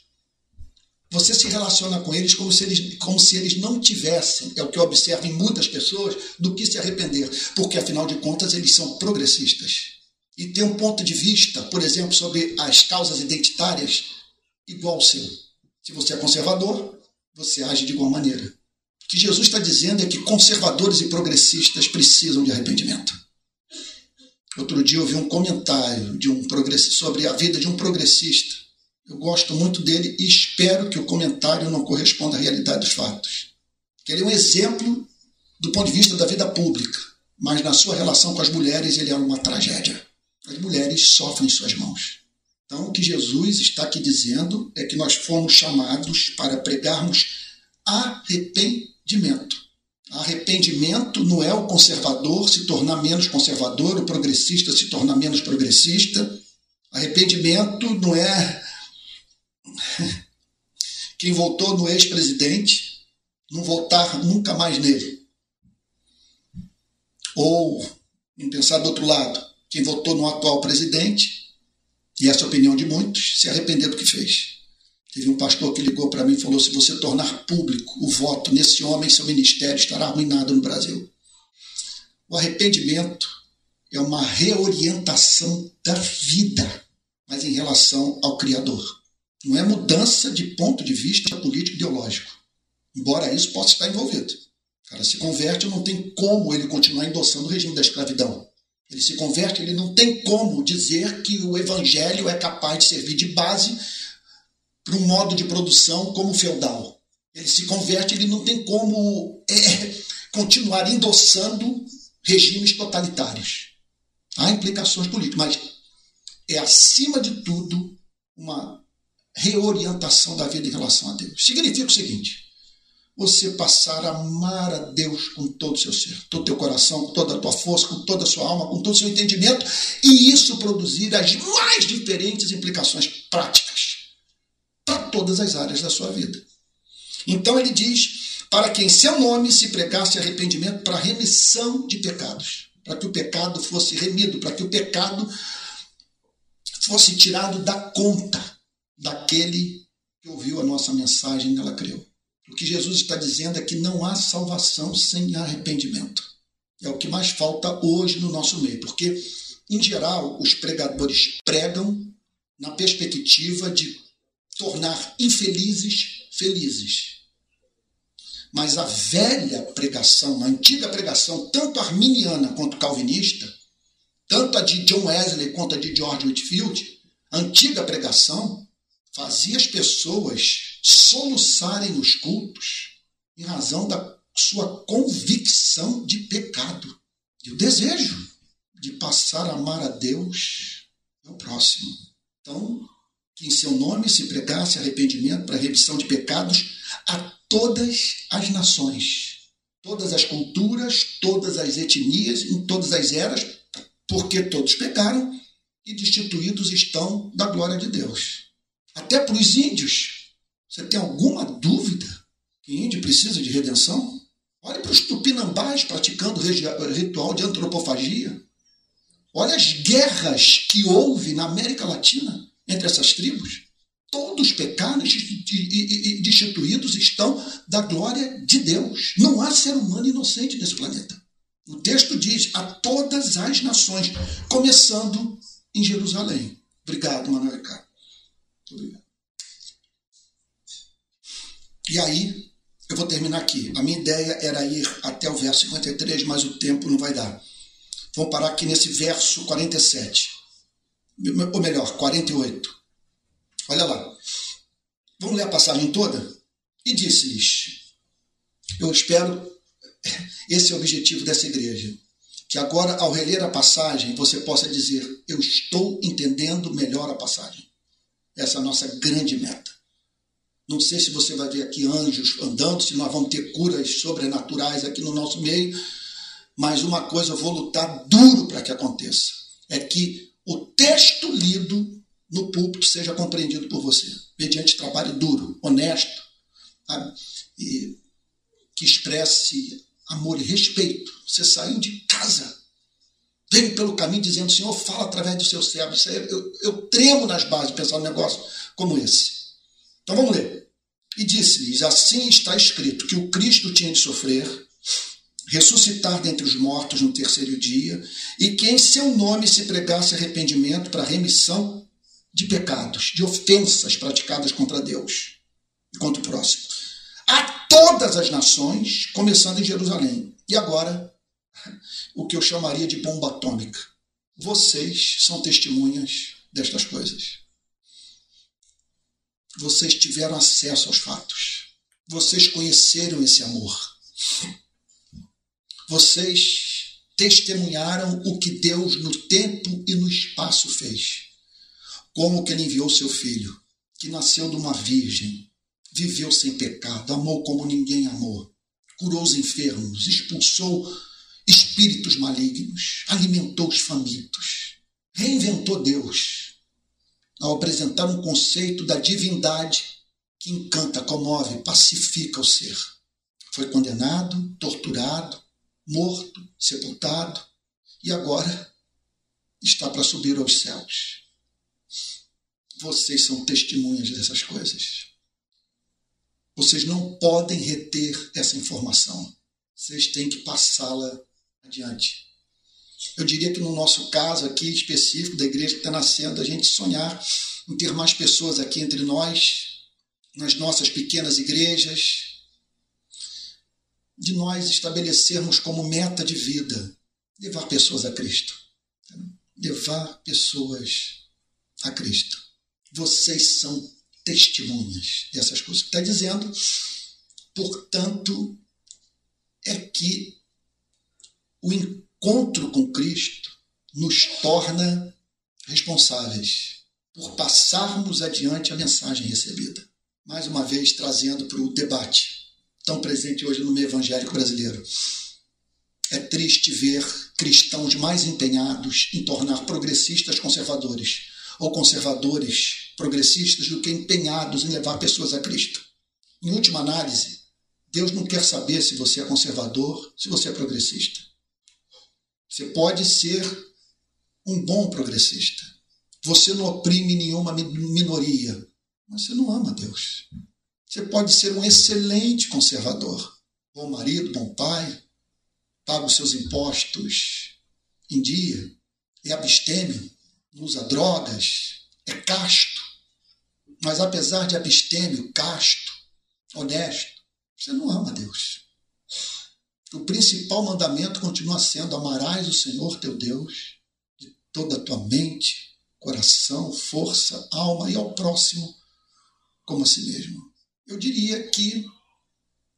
você se relaciona com eles como se eles, como se eles não tivessem, é o que eu observo em muitas pessoas, do que se arrepender, porque afinal de contas eles são progressistas e tem um ponto de vista, por exemplo, sobre as causas identitárias igual ao seu. Se você é conservador, você age de igual maneira. O que Jesus está dizendo é que conservadores e progressistas precisam de arrependimento. Outro dia eu vi um comentário de um sobre a vida de um progressista. Eu gosto muito dele e espero que o comentário não corresponda à realidade dos fatos. Ele é um exemplo do ponto de vista da vida pública, mas na sua relação com as mulheres ele é uma tragédia as mulheres sofrem em suas mãos. Então, o que Jesus está aqui dizendo é que nós fomos chamados para pregarmos arrependimento. Arrependimento não é o conservador se tornar menos conservador, o progressista se tornar menos progressista. Arrependimento não é quem votou no ex-presidente não votar nunca mais nele. Ou, em pensar do outro lado, quem votou no atual presidente, e essa é a opinião de muitos, se arrependeu do que fez. Teve um pastor que ligou para mim e falou: se você tornar público o voto nesse homem, seu ministério estará arruinado no Brasil. O arrependimento é uma reorientação da vida, mas em relação ao Criador. Não é mudança de ponto de vista político ideológico, embora isso possa estar envolvido. O cara se converte, não tem como ele continuar endossando o regime da escravidão ele se converte, ele não tem como dizer que o evangelho é capaz de servir de base para um modo de produção como feudal. Ele se converte, ele não tem como é, continuar endossando regimes totalitários. Há implicações políticas, mas é acima de tudo uma reorientação da vida em relação a Deus. Significa o seguinte: você passar a amar a Deus com todo o seu ser, todo o teu coração, com toda a tua força, com toda a sua alma, com todo o seu entendimento, e isso produzir as mais diferentes implicações práticas todas as áreas da sua vida. Então ele diz: para que em seu nome se pregasse arrependimento para remissão de pecados, para que o pecado fosse remido, para que o pecado fosse tirado da conta daquele que ouviu a nossa mensagem e nela creu. O que Jesus está dizendo é que não há salvação sem arrependimento. É o que mais falta hoje no nosso meio, porque, em geral, os pregadores pregam na perspectiva de tornar infelizes felizes. Mas a velha pregação, a antiga pregação, tanto arminiana quanto calvinista, tanto a de John Wesley quanto a de George Whitfield, a antiga pregação fazia as pessoas soluçarem nos cultos em razão da sua convicção de pecado e o desejo de passar a amar a Deus e ao próximo. Então, que em seu nome se pregasse arrependimento para remissão de pecados a todas as nações, todas as culturas, todas as etnias, em todas as eras, porque todos pecaram e destituídos estão da glória de Deus. Até para os índios. Você tem alguma dúvida que índio precisa de redenção? Olhe para os tupinambás praticando ritual de antropofagia. Olha as guerras que houve na América Latina entre essas tribos. Todos pecados e destituídos estão da glória de Deus. Não há ser humano inocente nesse planeta. O texto diz a todas as nações, começando em Jerusalém. Obrigado, Manuel Ricardo. E aí, eu vou terminar aqui. A minha ideia era ir até o verso 53, mas o tempo não vai dar. Vamos parar aqui nesse verso 47. Ou melhor, 48. Olha lá. Vamos ler a passagem toda? E disse-lhes: Eu espero, esse é o objetivo dessa igreja, que agora, ao reler a passagem, você possa dizer: Eu estou entendendo melhor a passagem. Essa é a nossa grande meta. Não sei se você vai ver aqui anjos andando, se nós vamos ter curas sobrenaturais aqui no nosso meio, mas uma coisa eu vou lutar duro para que aconteça: é que o texto lido no púlpito seja compreendido por você, mediante trabalho duro, honesto, sabe? e que expresse amor e respeito. Você saiu de casa, veio pelo caminho dizendo: Senhor, fala através do seu servo. Eu, eu tremo nas bases de pensar um negócio como esse. Então vamos ler. E disse-lhes: Assim está escrito que o Cristo tinha de sofrer, ressuscitar dentre os mortos no terceiro dia, e que em seu nome se pregasse arrependimento para remissão de pecados, de ofensas praticadas contra Deus e contra o próximo. A todas as nações, começando em Jerusalém. E agora, o que eu chamaria de bomba atômica. Vocês são testemunhas destas coisas. Vocês tiveram acesso aos fatos. Vocês conheceram esse amor. Vocês testemunharam o que Deus no tempo e no espaço fez. Como que ele enviou seu filho, que nasceu de uma virgem, viveu sem pecado, amou como ninguém amou, curou os enfermos, expulsou espíritos malignos, alimentou os famintos, reinventou Deus ao apresentar um conceito da divindade que encanta, comove, pacifica o ser. Foi condenado, torturado, morto, sepultado e agora está para subir aos céus. Vocês são testemunhas dessas coisas. Vocês não podem reter essa informação. Vocês têm que passá-la adiante. Eu diria que no nosso caso aqui específico da igreja que está nascendo, a gente sonhar em ter mais pessoas aqui entre nós, nas nossas pequenas igrejas, de nós estabelecermos como meta de vida levar pessoas a Cristo. Levar pessoas a Cristo. Vocês são testemunhas dessas coisas. Está dizendo, portanto, é que o encontro com Cristo nos torna responsáveis por passarmos adiante a mensagem recebida. Mais uma vez, trazendo para o debate tão presente hoje no meio evangélico brasileiro. É triste ver cristãos mais empenhados em tornar progressistas conservadores ou conservadores progressistas do que empenhados em levar pessoas a Cristo. Em última análise, Deus não quer saber se você é conservador, se você é progressista. Você pode ser um bom progressista. Você não oprime nenhuma minoria, mas você não ama Deus. Você pode ser um excelente conservador, bom marido, bom pai, paga os seus impostos em dia, é abstêmio, não usa drogas, é casto. Mas apesar de abstêmio, casto, honesto, você não ama Deus. O principal mandamento continua sendo: amarás o Senhor teu Deus de toda a tua mente, coração, força, alma e ao próximo como a si mesmo. Eu diria que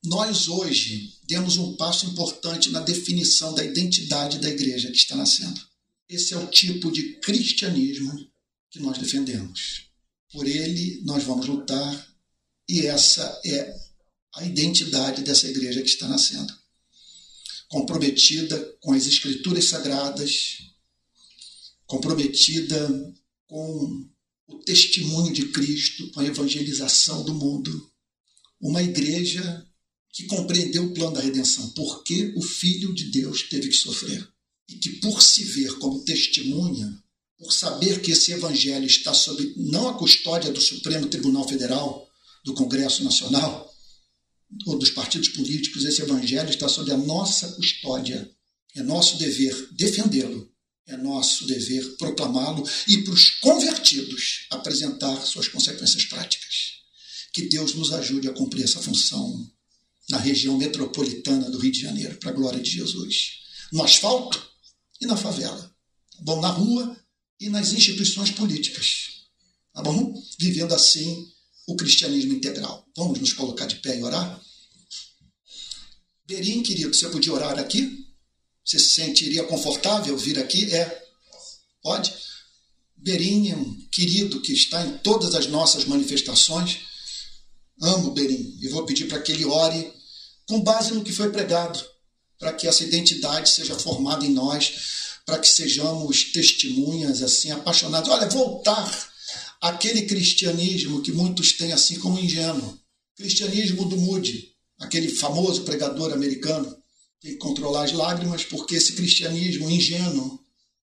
nós hoje demos um passo importante na definição da identidade da igreja que está nascendo. Esse é o tipo de cristianismo que nós defendemos. Por ele nós vamos lutar e essa é a identidade dessa igreja que está nascendo. Comprometida com as escrituras sagradas, comprometida com o testemunho de Cristo, com a evangelização do mundo. Uma igreja que compreendeu o plano da redenção, porque o Filho de Deus teve que sofrer. E que, por se ver como testemunha, por saber que esse evangelho está sob não a custódia do Supremo Tribunal Federal, do Congresso Nacional, ou dos partidos políticos, esse evangelho está sob a nossa custódia. É nosso dever defendê-lo, é nosso dever proclamá-lo e para os convertidos apresentar suas consequências práticas. Que Deus nos ajude a cumprir essa função na região metropolitana do Rio de Janeiro, para a glória de Jesus. No asfalto e na favela. Tá bom? Na rua e nas instituições políticas. Tá bom? Vivendo assim o cristianismo integral. Vamos nos colocar de pé e orar? Berim, querido, você podia orar aqui? Você se sentiria confortável vir aqui? É. Pode? Berim querido que está em todas as nossas manifestações. Amo Berim e vou pedir para que ele ore com base no que foi pregado, para que essa identidade seja formada em nós, para que sejamos testemunhas assim apaixonadas. Olha, voltar àquele cristianismo que muitos têm assim como ingênuo, cristianismo do Moody, aquele famoso pregador americano. Tem que controlar as lágrimas, porque esse cristianismo ingênuo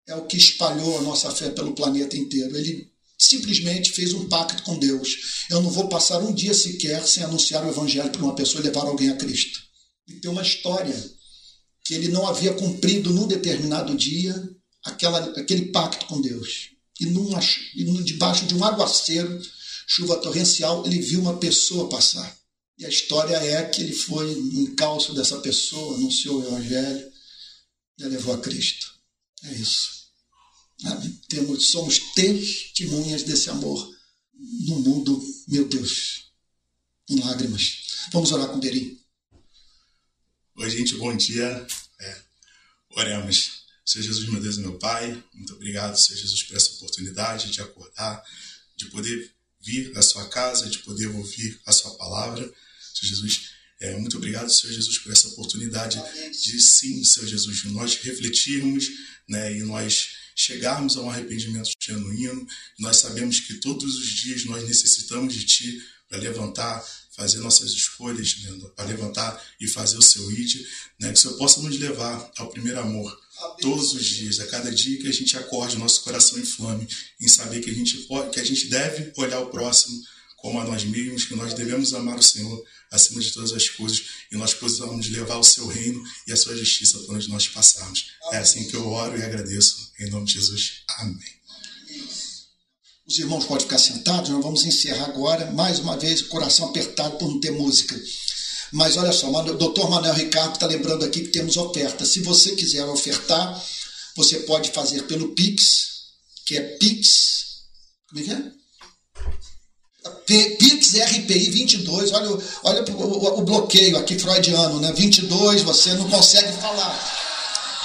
é o que espalhou a nossa fé pelo planeta inteiro. Ele simplesmente fez um pacto com Deus. Eu não vou passar um dia sequer sem anunciar o evangelho para uma pessoa e levar alguém a Cristo. E tem uma história que ele não havia cumprido num determinado dia aquela, aquele pacto com Deus. E, numa, e debaixo de um aguaceiro, chuva torrencial, ele viu uma pessoa passar. E a história é que ele foi no encalço dessa pessoa, anunciou o evangelho e a levou a Cristo. É isso. Temos, somos testemunhas desse amor no mundo, meu Deus, em lágrimas. Vamos orar com Deri. Oi, gente, bom dia. É, oremos. Senhor Jesus, meu Deus e meu Pai, muito obrigado, Senhor Jesus, por essa oportunidade de acordar, de poder vir à sua casa, de poder ouvir a sua palavra. Senhor Jesus, é, muito obrigado, Senhor Jesus, por essa oportunidade de sim, Senhor Jesus, nós refletirmos né, e nós chegarmos a um arrependimento genuíno. Nós sabemos que todos os dias nós necessitamos de Ti para levantar, fazer nossas escolhas, né? para levantar e fazer o seu id, né? que o Senhor possa nos levar ao primeiro amor todos os dias, a cada dia que a gente acorde, nosso coração inflame, em saber que a gente pode, que a gente deve olhar o próximo como a nós mesmos, que nós devemos amar o Senhor acima de todas as coisas e nós possamos levar o seu reino e a sua justiça por onde nós passarmos. É assim que eu oro e agradeço. Em nome de Jesus. Amém. Os irmãos podem ficar sentados, nós vamos encerrar agora, mais uma vez, coração apertado por não ter música. Mas olha só, o doutor Manuel Ricardo está lembrando aqui que temos oferta. Se você quiser ofertar, você pode fazer pelo Pix, que é Pix. Como é que é? Pix RPI 22, olha, olha o, o, o, bloqueio aqui freudiano, né? 22, você não consegue falar,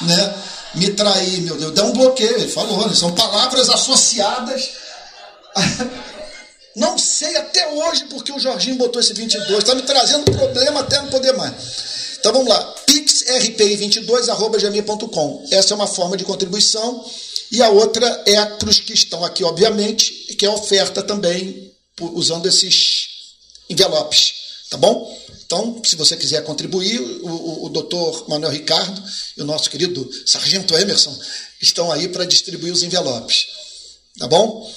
né? Me trair, meu Deus, dá um bloqueio, ele falou, né? são palavras associadas. Não sei até hoje porque o Jorginho botou esse 22, está me trazendo problema até não poder mais. Então vamos lá, pixrpi22.gmail.com. Essa é uma forma de contribuição. E a outra é para os que estão aqui, obviamente, que é oferta também usando esses envelopes, tá bom? Então, se você quiser contribuir, o, o, o doutor Manuel Ricardo e o nosso querido Sargento Emerson estão aí para distribuir os envelopes, tá bom?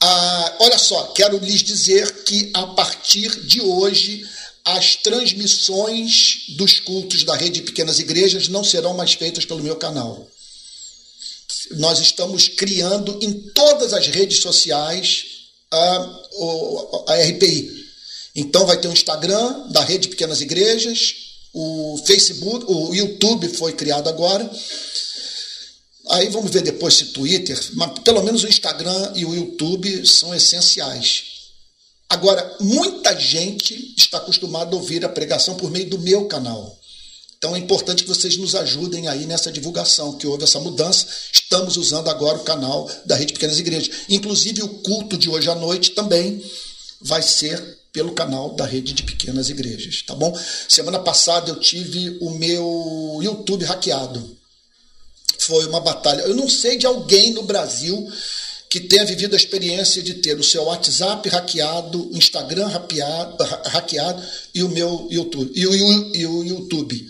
Ah, olha só, quero lhes dizer que a partir de hoje as transmissões dos cultos da rede de pequenas igrejas não serão mais feitas pelo meu canal. Nós estamos criando em todas as redes sociais a, a RPI. Então vai ter o Instagram da Rede Pequenas Igrejas, o Facebook, o YouTube foi criado agora. Aí vamos ver depois se Twitter, mas pelo menos o Instagram e o YouTube são essenciais. Agora, muita gente está acostumada a ouvir a pregação por meio do meu canal. Então é importante que vocês nos ajudem aí nessa divulgação, que houve essa mudança. Estamos usando agora o canal da Rede Pequenas Igrejas. Inclusive o culto de hoje à noite também vai ser pelo canal da Rede de Pequenas Igrejas, tá bom? Semana passada eu tive o meu YouTube hackeado. Foi uma batalha. Eu não sei de alguém no Brasil que tenha vivido a experiência de ter o seu WhatsApp hackeado, o Instagram hackeado, hackeado e o meu YouTube. E o, e o YouTube.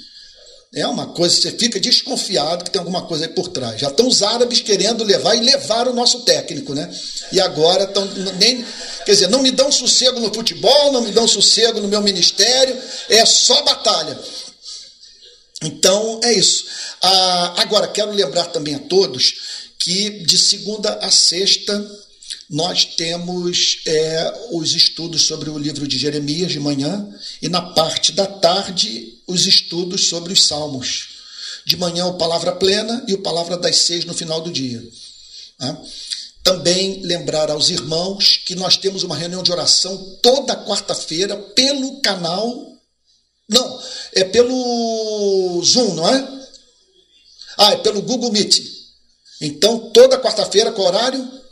É uma coisa, você fica desconfiado que tem alguma coisa aí por trás. Já estão os árabes querendo levar e levar o nosso técnico, né? E agora estão nem. Quer dizer, não me dão sossego no futebol, não me dão sossego no meu ministério, é só batalha. Então é isso. Ah, agora, quero lembrar também a todos que de segunda a sexta nós temos é, os estudos sobre o livro de Jeremias de manhã e na parte da tarde os estudos sobre os salmos. De manhã o Palavra Plena e o Palavra das Seis no final do dia. Tá? Também lembrar aos irmãos que nós temos uma reunião de oração toda quarta-feira pelo canal. Não, é pelo Zoom, não é? Ah, é pelo Google Meet. Então, toda quarta-feira, com horário?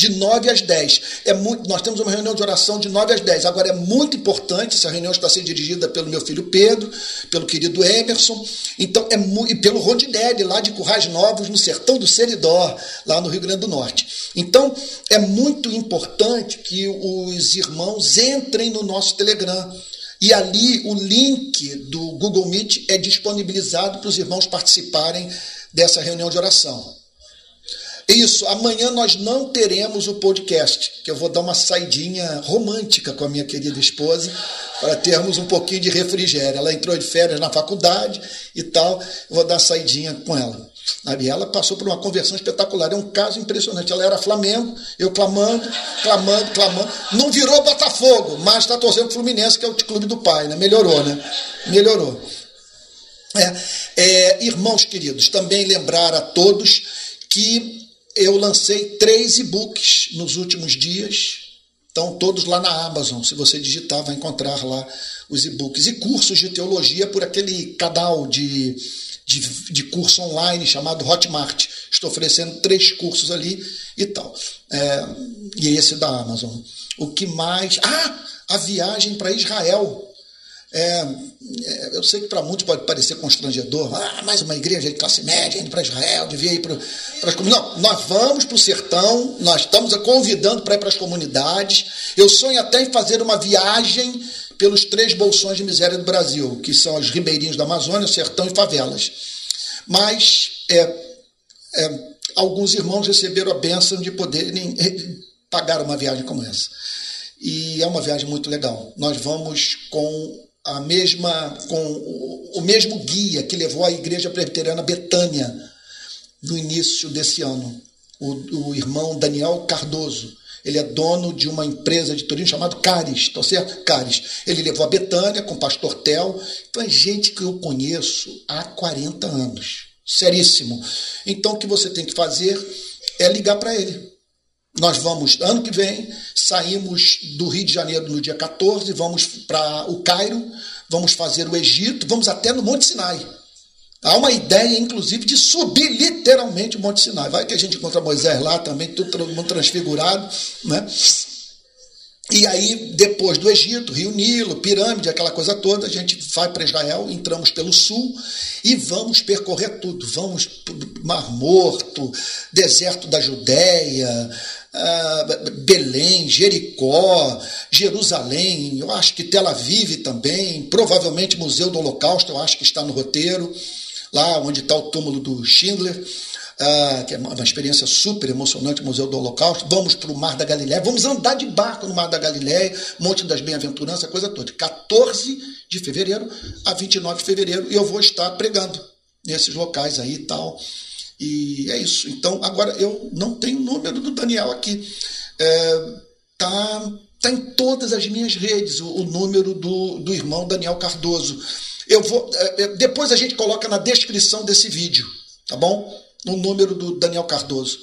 De 9 às 10. É muito, nós temos uma reunião de oração de 9 às 10. Agora, é muito importante, essa reunião está sendo dirigida pelo meu filho Pedro, pelo querido Emerson, então é e pelo Rondinelli, lá de Currais Novos, no sertão do Seridó, lá no Rio Grande do Norte. Então, é muito importante que os irmãos entrem no nosso Telegram. E ali o link do Google Meet é disponibilizado para os irmãos participarem dessa reunião de oração. Isso, amanhã nós não teremos o podcast, que eu vou dar uma saidinha romântica com a minha querida esposa, para termos um pouquinho de refrigério. Ela entrou de férias na faculdade e tal, eu vou dar saidinha com ela. E ela passou por uma conversão espetacular, é um caso impressionante. Ela era Flamengo, eu clamando, clamando, clamando. Não virou Botafogo, mas está torcendo o Fluminense, que é o clube do pai, né? Melhorou, né? Melhorou. É, é, irmãos queridos, também lembrar a todos que eu lancei três e-books nos últimos dias. Estão todos lá na Amazon. Se você digitar, vai encontrar lá os e-books. E cursos de teologia por aquele canal de, de, de curso online chamado Hotmart. Estou oferecendo três cursos ali e tal. É, e esse da Amazon. O que mais? Ah, a viagem para Israel é, é, eu sei que para muitos pode parecer constrangedor, ah, mais uma igreja de classe média indo para Israel, devia ir para, as comunidades. Não, nós vamos para o sertão, nós estamos convidando para ir para as comunidades. Eu sonho até em fazer uma viagem pelos três bolsões de miséria do Brasil, que são os ribeirinhos da Amazônia, o sertão e favelas. Mas é, é, alguns irmãos receberam a bênção de poderem pagar uma viagem como essa. E é uma viagem muito legal. Nós vamos com a mesma com o mesmo guia que levou a igreja presbiteriana Betânia no início desse ano, o, o irmão Daniel Cardoso. Ele é dono de uma empresa de turismo chamada Caris, tá certo? Caris. Ele levou a Betânia com o pastor Tel. Então é gente que eu conheço há 40 anos. Seríssimo. Então o que você tem que fazer é ligar para ele. Nós vamos, ano que vem, saímos do Rio de Janeiro no dia 14, vamos para o Cairo, vamos fazer o Egito, vamos até no Monte Sinai. Há uma ideia, inclusive, de subir literalmente o Monte Sinai. Vai que a gente encontra Moisés lá também, todo mundo transfigurado, né? E aí, depois do Egito, Rio Nilo, pirâmide, aquela coisa toda, a gente vai para Israel, entramos pelo sul e vamos percorrer tudo. Vamos para Mar Morto, deserto da Judéia, Belém, Jericó, Jerusalém, eu acho que Tel Aviv também, provavelmente Museu do Holocausto, eu acho que está no roteiro, lá onde está o túmulo do Schindler. Uh, que é uma, experiência super emocionante, Museu do Holocausto. Vamos para o Mar da Galileia, vamos andar de barco no Mar da Galileia, Monte das Bem-aventuranças, coisa toda. 14 de fevereiro a 29 de fevereiro, e eu vou estar pregando nesses locais aí e tal. E é isso. Então, agora eu não tenho o número do Daniel aqui. É, tá Está em todas as minhas redes o, o número do, do irmão Daniel Cardoso. Eu vou. É, é, depois a gente coloca na descrição desse vídeo, tá bom? O número do Daniel Cardoso.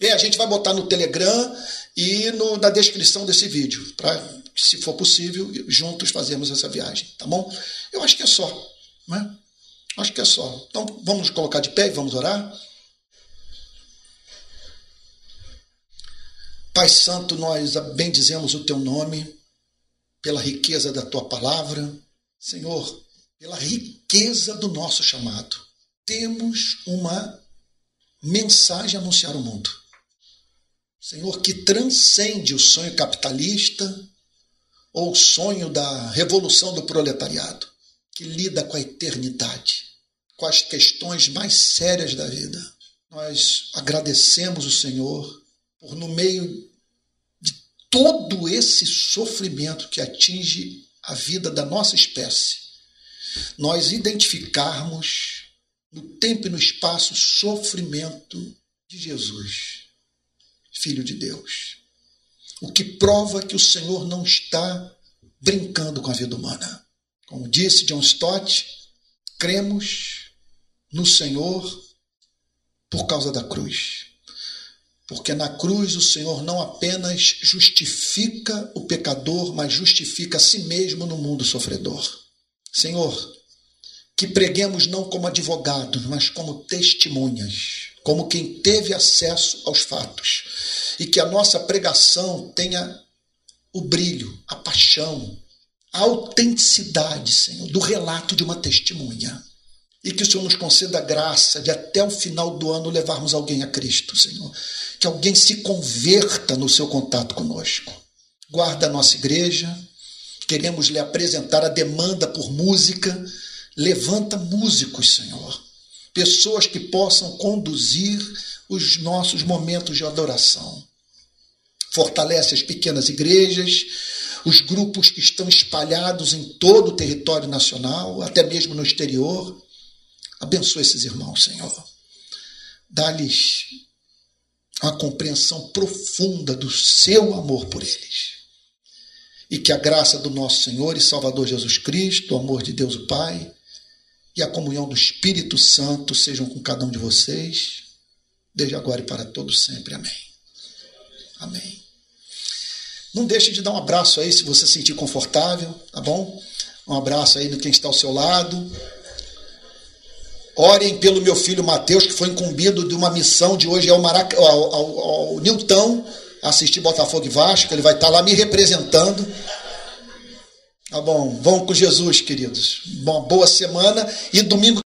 E a gente vai botar no Telegram e no, na descrição desse vídeo, para, se for possível, juntos fazermos essa viagem, tá bom? Eu acho que é só, né? Acho que é só. Então vamos colocar de pé e vamos orar. Pai Santo, nós bendizemos o teu nome pela riqueza da tua palavra. Senhor, pela riqueza do nosso chamado. Temos uma mensagem a anunciar ao mundo. Senhor, que transcende o sonho capitalista ou o sonho da revolução do proletariado, que lida com a eternidade, com as questões mais sérias da vida. Nós agradecemos o Senhor por, no meio de todo esse sofrimento que atinge a vida da nossa espécie, nós identificarmos no tempo e no espaço o sofrimento de Jesus Filho de Deus. O que prova que o Senhor não está brincando com a vida humana. Como disse John Stott, cremos no Senhor por causa da cruz. Porque na cruz o Senhor não apenas justifica o pecador, mas justifica a si mesmo no mundo sofredor. Senhor, que preguemos não como advogados, mas como testemunhas, como quem teve acesso aos fatos e que a nossa pregação tenha o brilho, a paixão, a autenticidade, Senhor, do relato de uma testemunha. E que o Senhor nos conceda a graça de até o final do ano levarmos alguém a Cristo, Senhor. Que alguém se converta no seu contato conosco. Guarda a nossa igreja. Queremos lhe apresentar a demanda por música. Levanta músicos, Senhor. Pessoas que possam conduzir os nossos momentos de adoração. Fortalece as pequenas igrejas, os grupos que estão espalhados em todo o território nacional, até mesmo no exterior. Abençoa esses irmãos, Senhor. Dá-lhes uma compreensão profunda do seu amor por eles. E que a graça do nosso Senhor e Salvador Jesus Cristo, o amor de Deus o Pai e a comunhão do Espírito Santo sejam com cada um de vocês desde agora e para todos sempre. Amém. Amém. Não deixe de dar um abraço aí se você se sentir confortável, tá bom? Um abraço aí no quem está ao seu lado. Orem pelo meu filho Mateus, que foi incumbido de uma missão de hoje ao, Marac... ao, ao, ao Nilton assistir Botafogo e Vasco. Ele vai estar lá me representando. Tá bom, vão com Jesus, queridos. Uma boa semana e domingo.